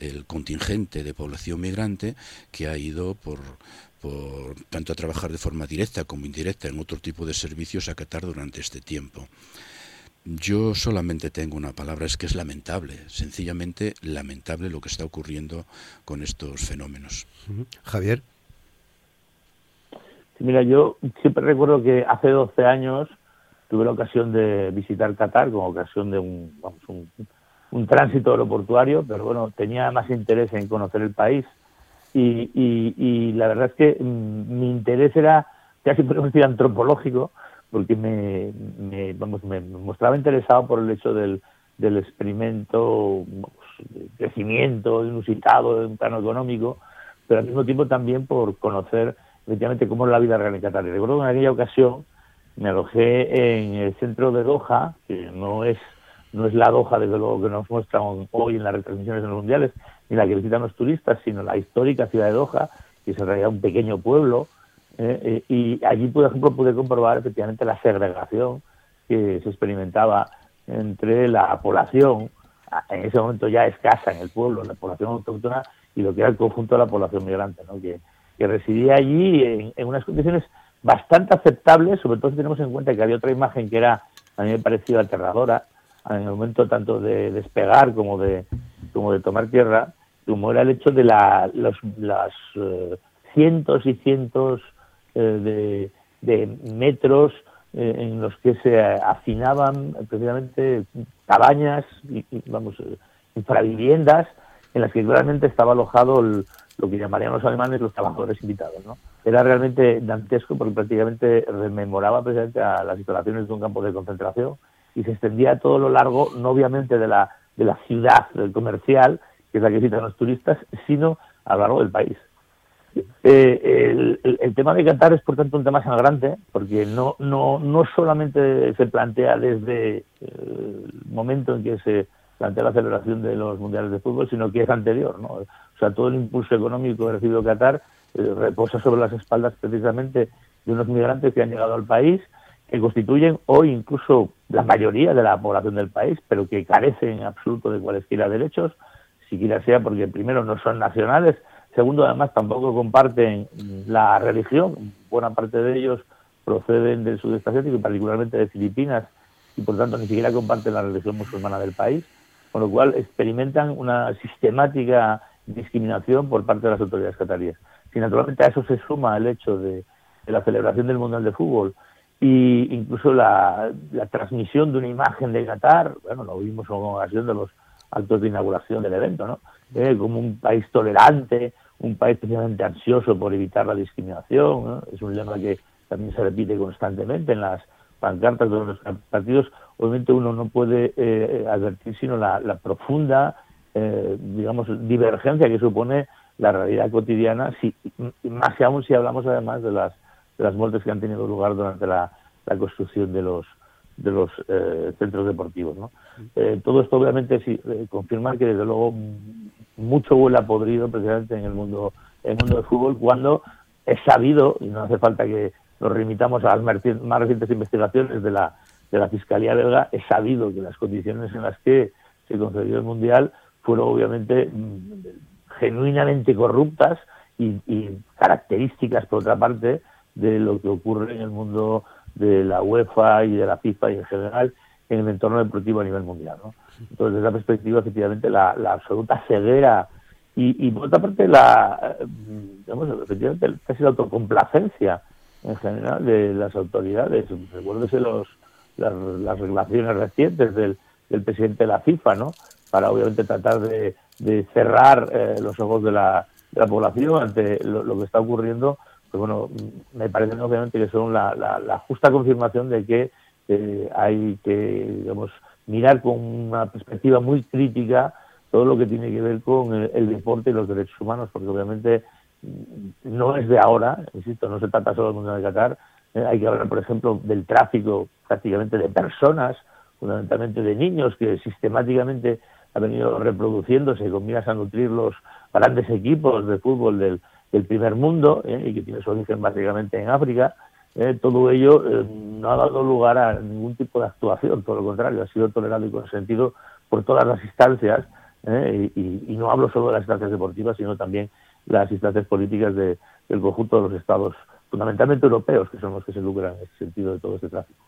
el contingente de población migrante que ha ido por, por tanto a trabajar de forma directa como indirecta en otro tipo de servicios a Qatar durante este tiempo. Yo solamente tengo una palabra, es que es lamentable, sencillamente lamentable lo que está ocurriendo con estos fenómenos. Javier. mira, yo siempre recuerdo que hace 12 años tuve la ocasión de visitar Qatar como ocasión de un, vamos, un, un tránsito aeroportuario, pero bueno, tenía más interés en conocer el país y, y, la verdad es que mm, mi interés era casi podemos decir antropológico, porque me, me, vamos, me mostraba interesado por el hecho del, del experimento, de crecimiento inusitado en plano económico, pero al mismo tiempo también por conocer efectivamente cómo es la vida real en Qatar. Y recuerdo que en aquella ocasión me alojé en el centro de Doha, que no es no es la Doha, desde luego, que nos muestran hoy en las retransmisiones en los mundiales, ni la que visitan los turistas, sino la histórica ciudad de Doha, que es en realidad un pequeño pueblo. Eh, eh, y allí, por ejemplo, pude comprobar efectivamente la segregación que se experimentaba entre la población, en ese momento ya escasa en el pueblo, la población autóctona, y lo que era el conjunto de la población migrante, ¿no? que, que residía allí en, en unas condiciones bastante aceptables, sobre todo si tenemos en cuenta que había otra imagen que era, a mí me pareció aterradora, en el momento tanto de despegar como de, como de tomar tierra, como era el hecho de la, los, las eh, cientos y cientos eh, de, metros eh, en los que se hacinaban precisamente cabañas y, vamos infraviviendas en las que claramente estaba alojado lo que llamarían los alemanes los trabajadores invitados, ¿no? Era realmente dantesco porque prácticamente rememoraba precisamente a las instalaciones de un campo de concentración y se extendía a todo lo largo, no obviamente de la, de la ciudad del comercial, que es la que visitan los turistas, sino a lo largo del país. Eh, el, tema de Qatar es, por tanto, un tema sangrante, porque no, no, no solamente se plantea desde el momento en que se plantea la celebración de los mundiales de fútbol, sino que es anterior. ¿no? O sea, todo el impulso económico que ha recibido Qatar eh, reposa sobre las espaldas precisamente de unos migrantes que han llegado al país que constituyen hoy incluso la mayoría de la población del país, pero que carecen en absoluto de cualesquiera derechos, siquiera sea porque primero no son nacionales, segundo además tampoco comparten la religión, buena parte de ellos proceden del sudeste asiático y particularmente de Filipinas y por tanto ni siquiera comparten la religión musulmana del país, con lo cual experimentan una sistemática discriminación por parte de las autoridades cataríes. Si naturalmente a eso se suma el hecho de, de la celebración del Mundial de Fútbol, y incluso la, transmisión de una imagen de Qatar, bueno, lo vimos en ocasión de los actos de inauguración del evento, ¿no? Eh, como un país tolerante, un país especialmente ansioso por evitar la discriminación, es un lema que, también se repite constantemente en las pancartas de los partidos, obviamente uno no puede eh, advertir sino la, profunda, eh, digamos, divergencia que supone la realidad cotidiana, si, más que aún si hablamos además de las, las muertes que han tenido lugar durante la, construcción de los de los eh, centros deportivos. ¿no? todo esto obviamente sí, confirma que desde luego mucho huele a podrido precisamente en el mundo en el mundo del fútbol cuando es sabido, y no hace falta que nos remitamos a las más recientes investigaciones de la, de la Fiscalía belga, es sabido que las condiciones en las que se concedió el Mundial fueron obviamente mm, genuinamente corruptas y, características, por otra parte, de lo que ocurre en el mundo de la UEFA y de la FIFA y en general en el entorno deportivo a nivel mundial. ¿no? Entonces, desde esa perspectiva, efectivamente, la, la absoluta ceguera y, y, por otra parte, la, mm, digamos, efectivamente, casi la autocomplacencia en general de las autoridades. Recuérdese los, las, las regulaciones recientes del, del, presidente de la FIFA, ¿no? Para obviamente tratar de, de cerrar eh, los ojos de la, de la población ante lo, que está ocurriendo. Pues bueno, me parece obviamente que son la, la, justa confirmación de que eh, hay que, digamos, mirar con una perspectiva muy crítica todo lo que tiene que ver con el deporte y los derechos humanos, porque obviamente no es de ahora, insisto, no se trata solo del mundo de Qatar, eh, hay que hablar, por ejemplo, del tráfico prácticamente de personas, fundamentalmente de niños, que sistemáticamente ha venido reproduciéndose con miras a nutrir los grandes equipos de fútbol del, primer mundo eh, y que tiene su origen básicamente en África. Eh, todo ello no ha dado lugar a ningún tipo de actuación, todo lo contrario, ha sido tolerado y consentido por todas las instancias, y, y, no hablo solo de las instancias deportivas, sino también las instancias políticas de, del conjunto de los estados fundamentalmente europeos, que son los que se lucran en ese sentido de todo este tráfico.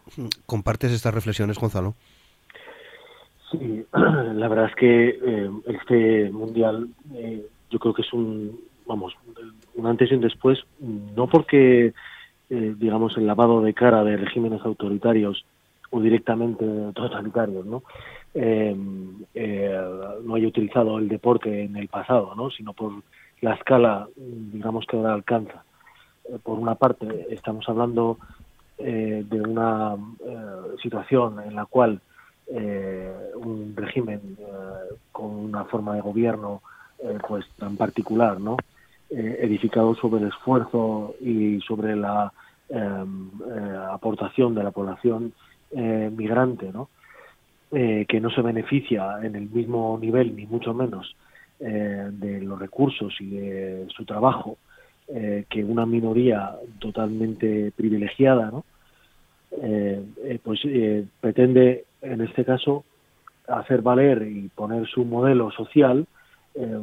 ¿Compartes estas reflexiones, Gonzalo? Sí, la verdad es que eh, este mundial eh, yo creo que es un, vamos, un antes y un después, no porque, eh, digamos, el lavado de cara de regímenes autoritarios o directamente totalitarios, ¿no? no haya utilizado el deporte en el pasado, ¿no? Sino por la escala, digamos que ahora alcanza. Eh, por una parte, estamos hablando eh, de una eh, situación en la cual un régimen con una forma de gobierno pues tan particular, ¿no? Edificado sobre el esfuerzo y sobre la aportación de la población migrante, ¿no? que no se beneficia en el mismo nivel, ni mucho menos, eh, de los recursos y de su trabajo eh, que una minoría totalmente privilegiada. Eh, pues pretende en este caso hacer valer y poner su modelo social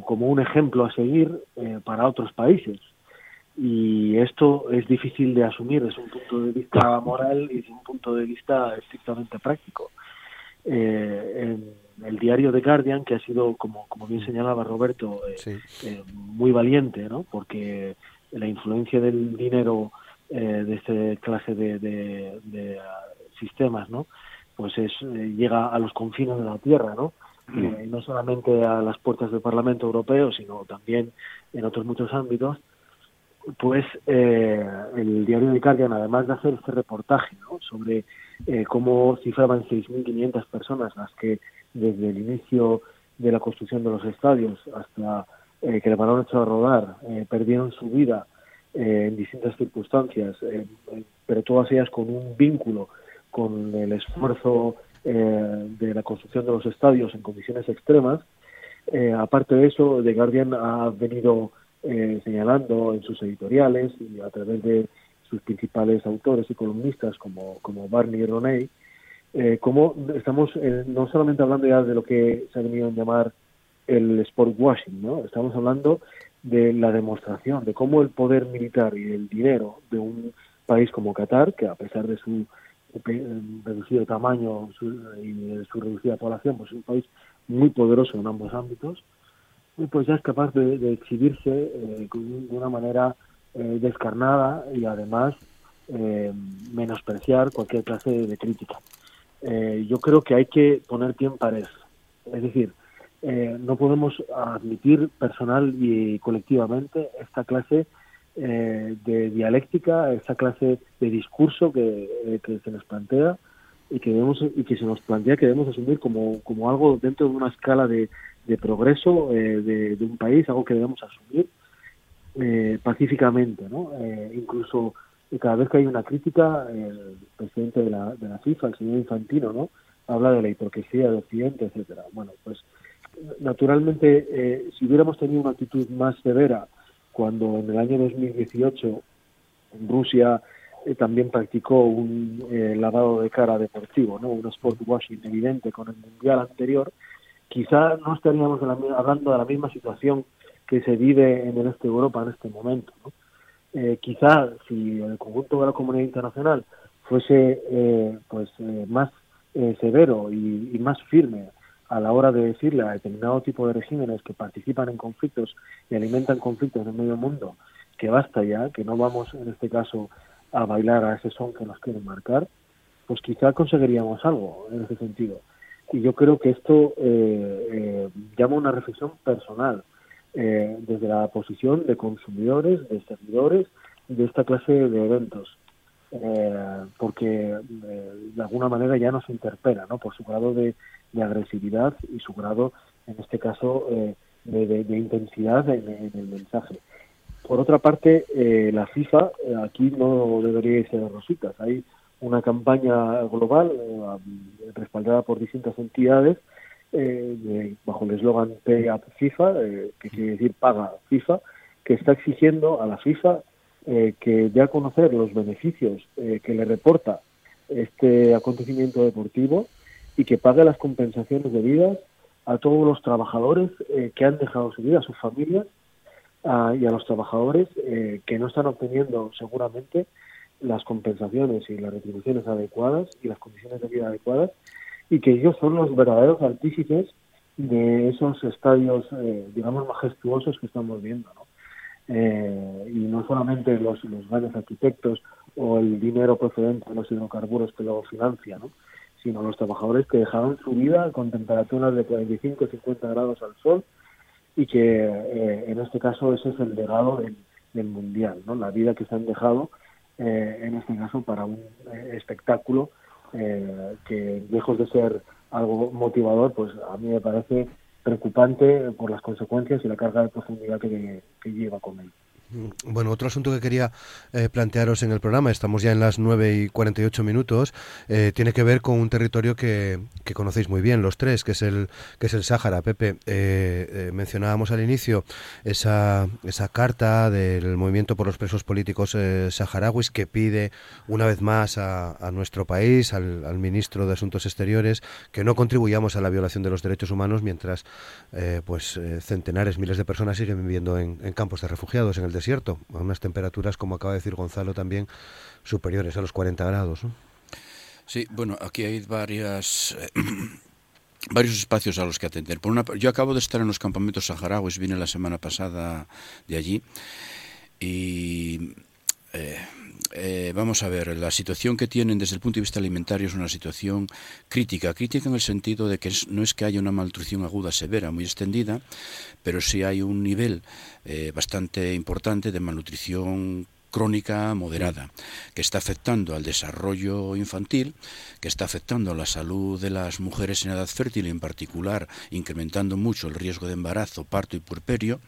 como un ejemplo a seguir para otros países. Y esto es difícil de asumir desde un punto de vista moral y desde un punto de vista estrictamente práctico. en, el diario The Guardian, que ha sido, como, como bien señalaba Roberto, eh, eh, muy valiente, ¿no? porque la influencia del dinero eh, de esta clase de, de, sistemas, ¿no? pues es, llega a los confines de la Tierra, ¿no? No solamente a las puertas del Parlamento Europeo, sino también en otros muchos ámbitos, pues el diario The Guardian, además de hacer este reportaje ¿no? sobre cómo cifraban 6.500 personas las que desde el inicio de la construcción de los estadios hasta eh, que el balón echó a rodar, eh, perdieron su vida eh, en distintas circunstancias, pero todas ellas con un vínculo con el esfuerzo de la construcción de los estadios en condiciones extremas. aparte de eso, The Guardian ha venido señalando en sus editoriales y a través de sus principales autores y columnistas como, como Barney Roney, eh, cómo estamos eh, no solamente hablando ya de lo que se ha venido a llamar el sport washing, ¿no? Estamos hablando de la demostración de cómo el poder militar y el dinero de un país como Qatar, que a pesar de su reducido tamaño y su reducida población, pues es un país muy poderoso en ambos ámbitos, pues ya es capaz de, exhibirse eh, de una manera eh, descarnada y además menospreciar cualquier clase de crítica eh, yo creo que hay que poner pie en pared. Es decir, eh, no podemos admitir personal y colectivamente esta clase dialéctica, esa clase de discurso que, que se nos plantea y que debemos y que se nos plantea que debemos asumir como, como algo dentro de una escala de, de progreso eh, de, un país, algo que debemos asumir eh, pacíficamente, ¿no? Eh, incluso cada vez que hay una crítica, el presidente de la, de la FIFA, el señor Infantino, ¿no? Habla de la hipocresía del Occidente, etcétera. Bueno, pues naturalmente, si hubiéramos tenido una actitud más severa cuando en el año 2018 Rusia también practicó un lavado de cara deportivo, ¿no? Un sport washing evidente con el mundial anterior, quizá no estaríamos hablando de la misma situación que se vive en el este de Europa en este momento. Eh, quizá si el conjunto de la comunidad internacional fuese eh, pues eh, más severo y, más firme a la hora de decirle a determinado tipo de regímenes que participan en conflictos y alimentan conflictos en medio mundo que basta ya, que no vamos en este caso a bailar a ese son que nos quieren marcar, pues quizá conseguiríamos algo en ese sentido. Y yo creo que esto eh, eh, llama una reflexión personal eh, desde la posición de consumidores, de servidores de esta clase de eventos, porque de alguna manera ya nos interpela ¿no? por su grado de, agresividad y su grado, en este caso, de, intensidad en, el mensaje. Por otra parte, la FIFA aquí no debería ser de rositas. Hay una campaña global eh, respaldada por distintas entidades eh, bajo el eslogan Pay Up FIFA, eh, que quiere decir paga FIFA, que está exigiendo a la FIFA que dé a conocer los beneficios que le reporta este acontecimiento deportivo y que pague las compensaciones debidas a todos los trabajadores que han dejado su vida, a sus familias y a los trabajadores que no están obteniendo seguramente las compensaciones y las retribuciones adecuadas y las condiciones de vida adecuadas y que ellos son los verdaderos artífices de esos estadios, eh, digamos, majestuosos que estamos viendo. Eh, y no solamente los, los grandes arquitectos o el dinero procedente de los hidrocarburos que luego financia, ¿no? sino los trabajadores que dejaron su vida con temperaturas de 45 50 grados al sol y que eh, en este caso ese es el legado del, del mundial, ¿no? la vida que se han dejado eh, en este caso para un eh, espectáculo eh, que lejos de ser algo motivador, pues a mí me parece preocupante por las consecuencias y la carga de profundidad que, lleva con él. Bueno, otro asunto que quería eh, plantearos en el programa, estamos ya en las 9 y 48 minutos, eh, tiene que ver con un territorio que, conocéis muy bien los tres, que es el, que es el Sáhara. Pepe, eh, mencionábamos al inicio esa, esa carta del movimiento por los presos políticos saharauis que pide una vez más a, a nuestro país, al, al, ministro de Asuntos Exteriores, que no contribuyamos a la violación de los derechos humanos mientras pues centenares, miles de personas siguen viviendo en, en campos de refugiados en el desierto, a unas temperaturas, como acaba de decir Gonzalo también, superiores a los 40 grados. Sí, bueno, aquí hay varias... Eh, varios espacios a los que atender. Por una, yo acabo de estar en los campamentos saharauis, vine la semana pasada de allí y eh, eh, vamos a ver, la situación que tienen desde el punto de vista alimentario es una situación crítica, crítica en el sentido de que no es que haya una malnutrición aguda severa, muy extendida, pero sí hay un nivel eh, bastante importante de malnutrición crónica moderada, que está afectando al desarrollo infantil, que está afectando a la salud de las mujeres en edad fértil, en particular incrementando mucho el riesgo de embarazo, parto y puerperio,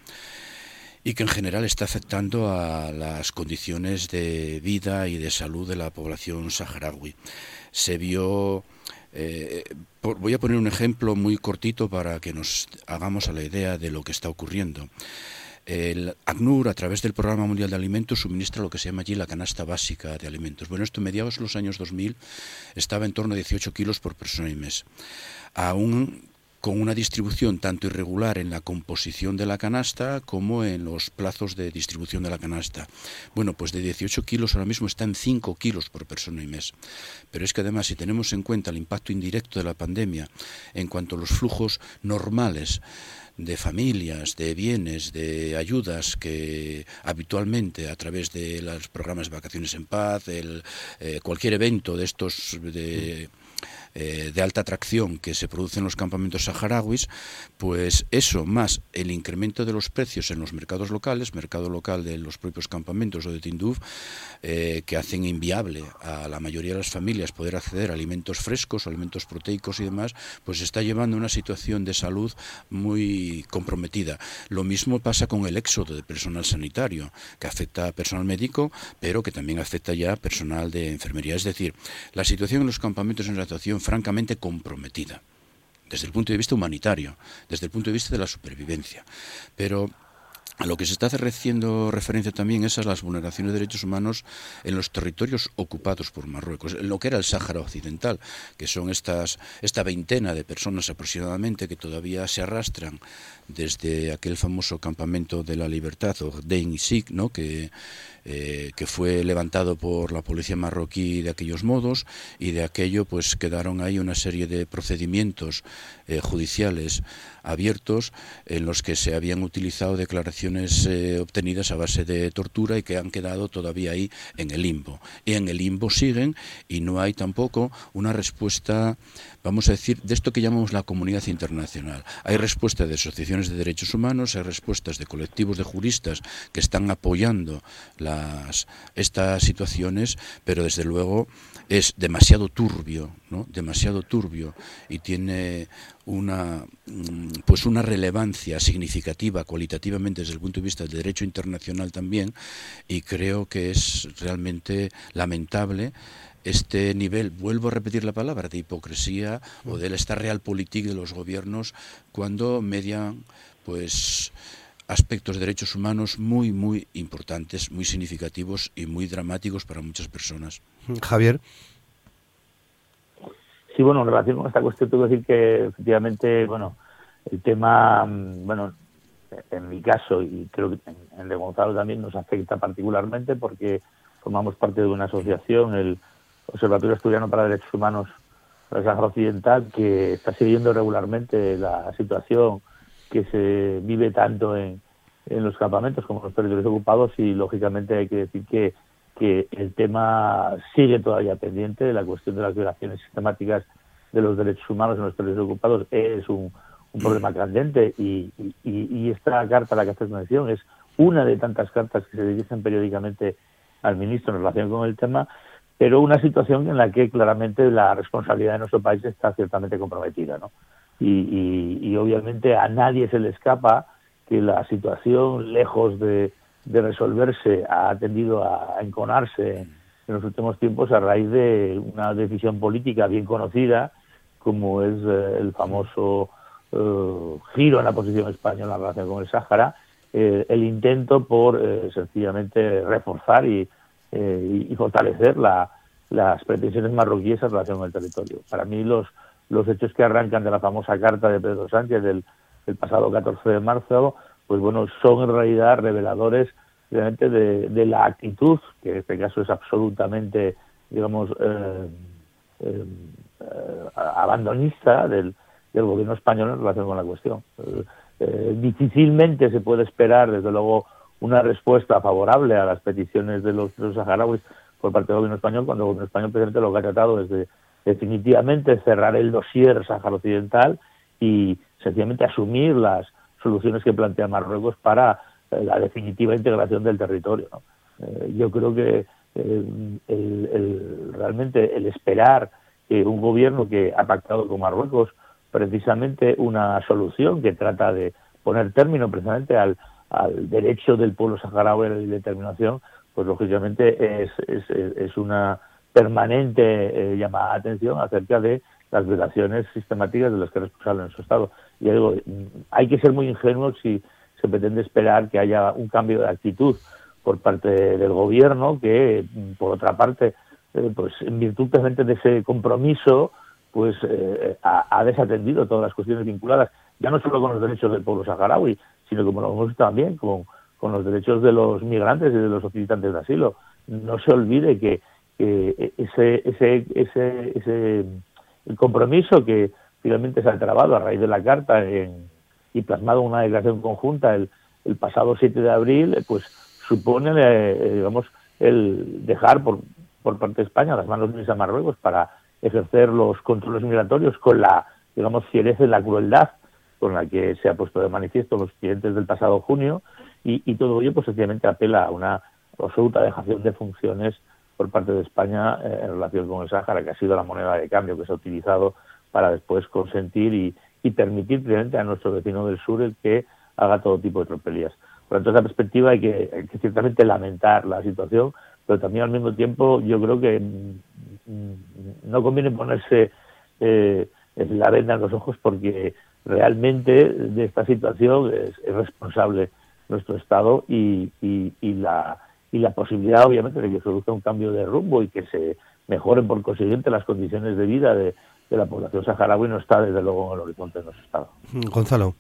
y que en general está afectando a las condiciones de vida y de salud de la población saharaui. Se vio, eh, voy a poner un ejemplo muy cortito para que nos hagamos a la idea de lo que está ocurriendo. El ACNUR, a través del Programa Mundial de Alimentos, suministra lo que se llama allí la canasta básica de alimentos. Bueno, esto en mediados de los años 2000 estaba en torno a 18 kilos por persona y mes. Aún con una distribución tanto irregular en la composición de la canasta como en los plazos de distribución de la canasta. Bueno, pues de 18 kilos ahora mismo está en 5 kilos por persona y mes. Pero es que además, si tenemos en cuenta el impacto indirecto de la pandemia en cuanto a los flujos normales, de familias, de bienes, de ayudas que habitualmente a través de los programas de vacaciones en paz, el, eh, cualquier evento de estos de eh, de alta atracción que se produce en los campamentos saharauis, pues eso más el incremento de los precios en los mercados locales, mercado local de los propios campamentos o de Tinduf, eh, que hacen inviable a la mayoría de las familias poder acceder a alimentos frescos, alimentos proteicos y demás, pues está llevando a una situación de salud muy comprometida. Lo mismo pasa con el éxodo de personal sanitario, que afecta a personal médico, pero que también afecta ya a personal de enfermería. Es decir, la situación en los campamentos es una situación francamente comprometida desde el punto de vista humanitario, desde el punto de vista de la supervivencia. Pero a lo que se está haciendo referencia también es a las vulneraciones de derechos humanos en los territorios ocupados por Marruecos, en lo que era el Sáhara Occidental, que son estas, esta veintena de personas aproximadamente que todavía se arrastran desde aquel famoso campamento de la libertad, o Dein Sik, ¿no? que, eh, que fue levantado por la policía marroquí de aquellos modos, y de aquello pues quedaron ahí una serie de procedimientos eh, judiciales abiertos en los que se habían utilizado declaraciones eh, obtenidas a base de tortura y que han quedado todavía ahí en el limbo. Y en el limbo siguen y no hay tampoco una respuesta vamos a decir, de esto que llamamos la comunidad internacional. Hay respuestas de asociaciones de derechos humanos, hay respuestas de colectivos de juristas que están apoyando las, estas situaciones, pero desde luego es demasiado turbio, ¿no? demasiado turbio y tiene una mm, pues una relevancia significativa cualitativamente desde el punto de vista del derecho internacional también y creo que es realmente lamentable este nivel, vuelvo a repetir la palabra, de hipocresía o de esta realpolitik de los gobiernos cuando median pues aspectos de derechos humanos muy, muy importantes, muy significativos y muy dramáticos para muchas personas. Javier. Sí, bueno, en relación con esta cuestión, tengo que decir que efectivamente, bueno, el tema, mm, bueno, en mi caso y creo que en el de Gonzalo también nos afecta particularmente porque formamos parte de una asociación, el Observatorio Asturiano para Derechos Humanos del Sahara Occidental, que está siguiendo regularmente la situación que se vive tanto en, en los campamentos como en los territorios ocupados y lógicamente hay que decir que, que el tema sigue todavía pendiente, de la cuestión de las violaciones sistemáticas de los derechos humanos en los territorios ocupados. Es un, un problema candente y, y, esta carta a la que haces mención es una de tantas cartas que se dirigen periódicamente al ministro en relación con el tema pero una situación en la que claramente la responsabilidad de nuestro país está ciertamente comprometida, ¿no? Y, obviamente a nadie se le escapa que la situación, lejos de, resolverse, ha tendido a enconarse en los últimos tiempos a raíz de una decisión política bien conocida, como es eh, el famoso eh, giro en la posición española en relación con el Sáhara, eh, el intento por sencillamente reforzar y eh, y, fortalecer las pretensiones marroquíes en relación con el territorio. Para mí los, los hechos que arrancan de la famosa carta de Pedro Sánchez del, pasado 14 de marzo, pues bueno, son en realidad reveladores realmente de, la actitud, que en este caso es absolutamente, digamos, eh, eh, abandonista del, del, gobierno español en relación con la cuestión. difícilmente se puede esperar, desde luego, una respuesta favorable a las peticiones de los, saharauis por parte del gobierno español, cuando el gobierno español presidente lo que ha tratado es de definitivamente cerrar el dossier Sahara Occidental y sencillamente asumir las soluciones que plantea Marruecos para eh, la definitiva integración del territorio. Eh, yo creo que eh, realmente el esperar que un gobierno que ha pactado con Marruecos precisamente una solución que trata de poner término precisamente al, al derecho del pueblo saharaui a la determinación, pues lógicamente es, es, una permanente eh, llamada de atención acerca de las violaciones sistemáticas de las que es responsable su Estado. Y digo, hay que ser muy ingenuos si se pretende esperar que haya un cambio de actitud por parte del gobierno que, por otra parte, eh, pues en virtud de ese compromiso, pues eh, ha, ha, desatendido todas las cuestiones vinculadas, ya no solo con los derechos del pueblo saharaui, sino como lo hemos visto también con, con los derechos de los migrantes y de los solicitantes de asilo. No se olvide que, ese, ese, ese, ese el compromiso que finalmente se ha trabado a raíz de la carta y plasmado en una declaración conjunta el, el pasado 7 de abril, pues supone, eh, digamos, el dejar por, por parte de España las manos libres a Marruecos para ejercer los controles migratorios con la, digamos, fiereza y la crueldad con la que se ha puesto de manifiesto los clientes del pasado junio y, todo ello pues sencillamente apela a una absoluta dejación de funciones por parte de España eh, en relación con el Sáhara, que ha sido la moneda de cambio que se ha utilizado para después consentir y, y permitir precisamente a nuestro vecino del sur el que haga todo tipo de tropelías. Por tanto, esa perspectiva hay que, ciertamente lamentar la situación, pero también al mismo tiempo yo creo que mm, no conviene ponerse eh, la venda en los ojos porque realmente de esta situación es, es responsable nuestro Estado y, y, y, la, y la posibilidad, obviamente, de que se produzca un cambio de rumbo y que se mejoren por consiguiente las condiciones de vida de, de la población saharaui no está desde luego en el horizonte de nuestro Estado. Gonzalo.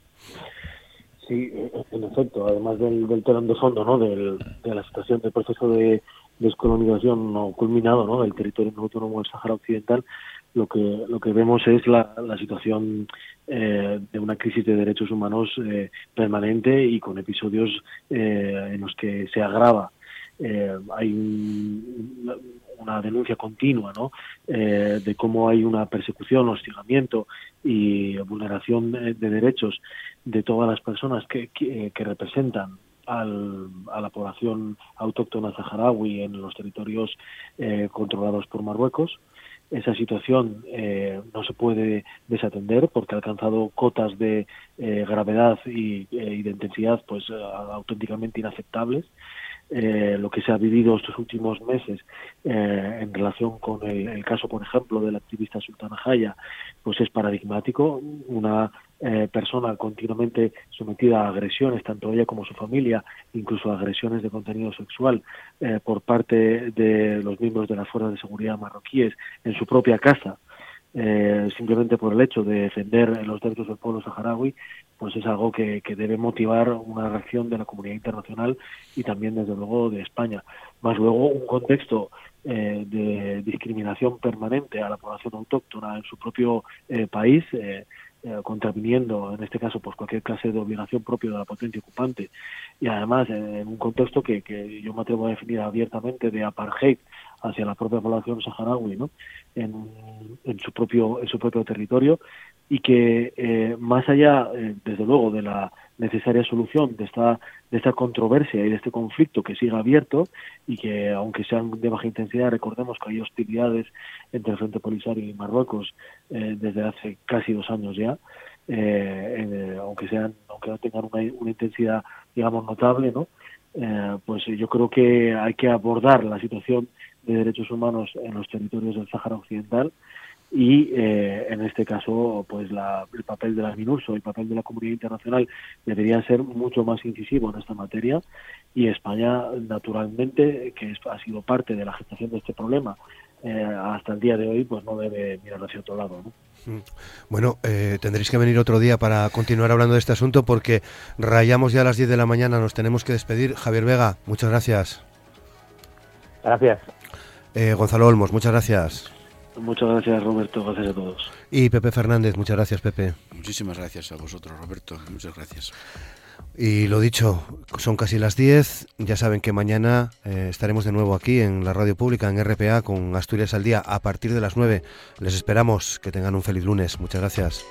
Sí, en efecto, además del, del telón de fondo, ¿no? Del, de la situación del proceso de descolonización no culminado, ¿no? Del territorio no autónomo del Sahara Occidental, lo que lo que vemos es la, la situación eh, de una crisis de derechos humanos eh, permanente y con episodios eh, en los que se agrava. Eh, hay un, una denuncia continua ¿no? Eh, de cómo hay una persecución, hostigamiento y vulneración de, de derechos de todas las personas que, que, que representan al, a la población autóctona saharaui en los territorios eh, controlados por Marruecos. Esa situación eh, no se puede desatender porque ha alcanzado cotas de eh, gravedad y, eh, y, de intensidad pues auténticamente inaceptables eh, lo que se ha vivido estos últimos meses eh, en relación con el, caso, por ejemplo, de la activista Sultana Jaya, pues es paradigmático. Una eh, persona continuamente sometida a agresiones, tanto ella como su familia, incluso agresiones de contenido sexual eh, por parte de los miembros de las fuerzas de seguridad marroquíes en su propia casa. Eh, simplemente por el hecho de defender los derechos del pueblo saharaui, pues es algo que, que, debe motivar una reacción de la comunidad internacional y también, desde luego, de España. Más luego, un contexto eh, de discriminación permanente a la población autóctona en su propio eh, país, eh, eh, contraviniendo, en este caso, pues cualquier clase de obligación propia de la potencia ocupante y además en un contexto que, que yo me atrevo a definir abiertamente de apartheid hacia la propia población saharaui, ¿no? En, en su propio en su propio territorio y que eh, más allá, eh, desde luego, de la necesaria solución de esta de esta controversia y de este conflicto que sigue abierto y que aunque sean de baja intensidad recordemos que hay hostilidades entre el Frente Polisario y Marruecos eh, desde hace casi dos años ya eh, aunque sean aunque no tengan una, intensidad digamos notable no eh, pues yo creo que hay que abordar la situación de derechos humanos en los territorios del Sáhara Occidental y eh, en este caso pues la, el papel de la MINURSO, el papel de la comunidad internacional debería ser mucho más incisivo en esta materia y España naturalmente que es, ha sido parte de la gestación de este problema eh, hasta el día de hoy pues no debe mirar hacia otro lado ¿no? Mm. Bueno, eh, tendréis que venir otro día para continuar hablando de este asunto porque rayamos ya a las 10 de la mañana, nos tenemos que despedir. Javier Vega, muchas gracias. Gracias. Eh, Gonzalo Olmos, muchas gracias. Muchas gracias, Roberto. Gracias a todos. Y Pepe Fernández, muchas gracias, Pepe. Muchísimas gracias a vosotros, Roberto. Muchas gracias. Y lo dicho, son casi las 10. Ya saben que mañana eh, estaremos de nuevo aquí en la radio pública, en RPA, con Asturias al Día, a partir de las 9. Les esperamos. Que tengan un feliz lunes. Muchas gracias.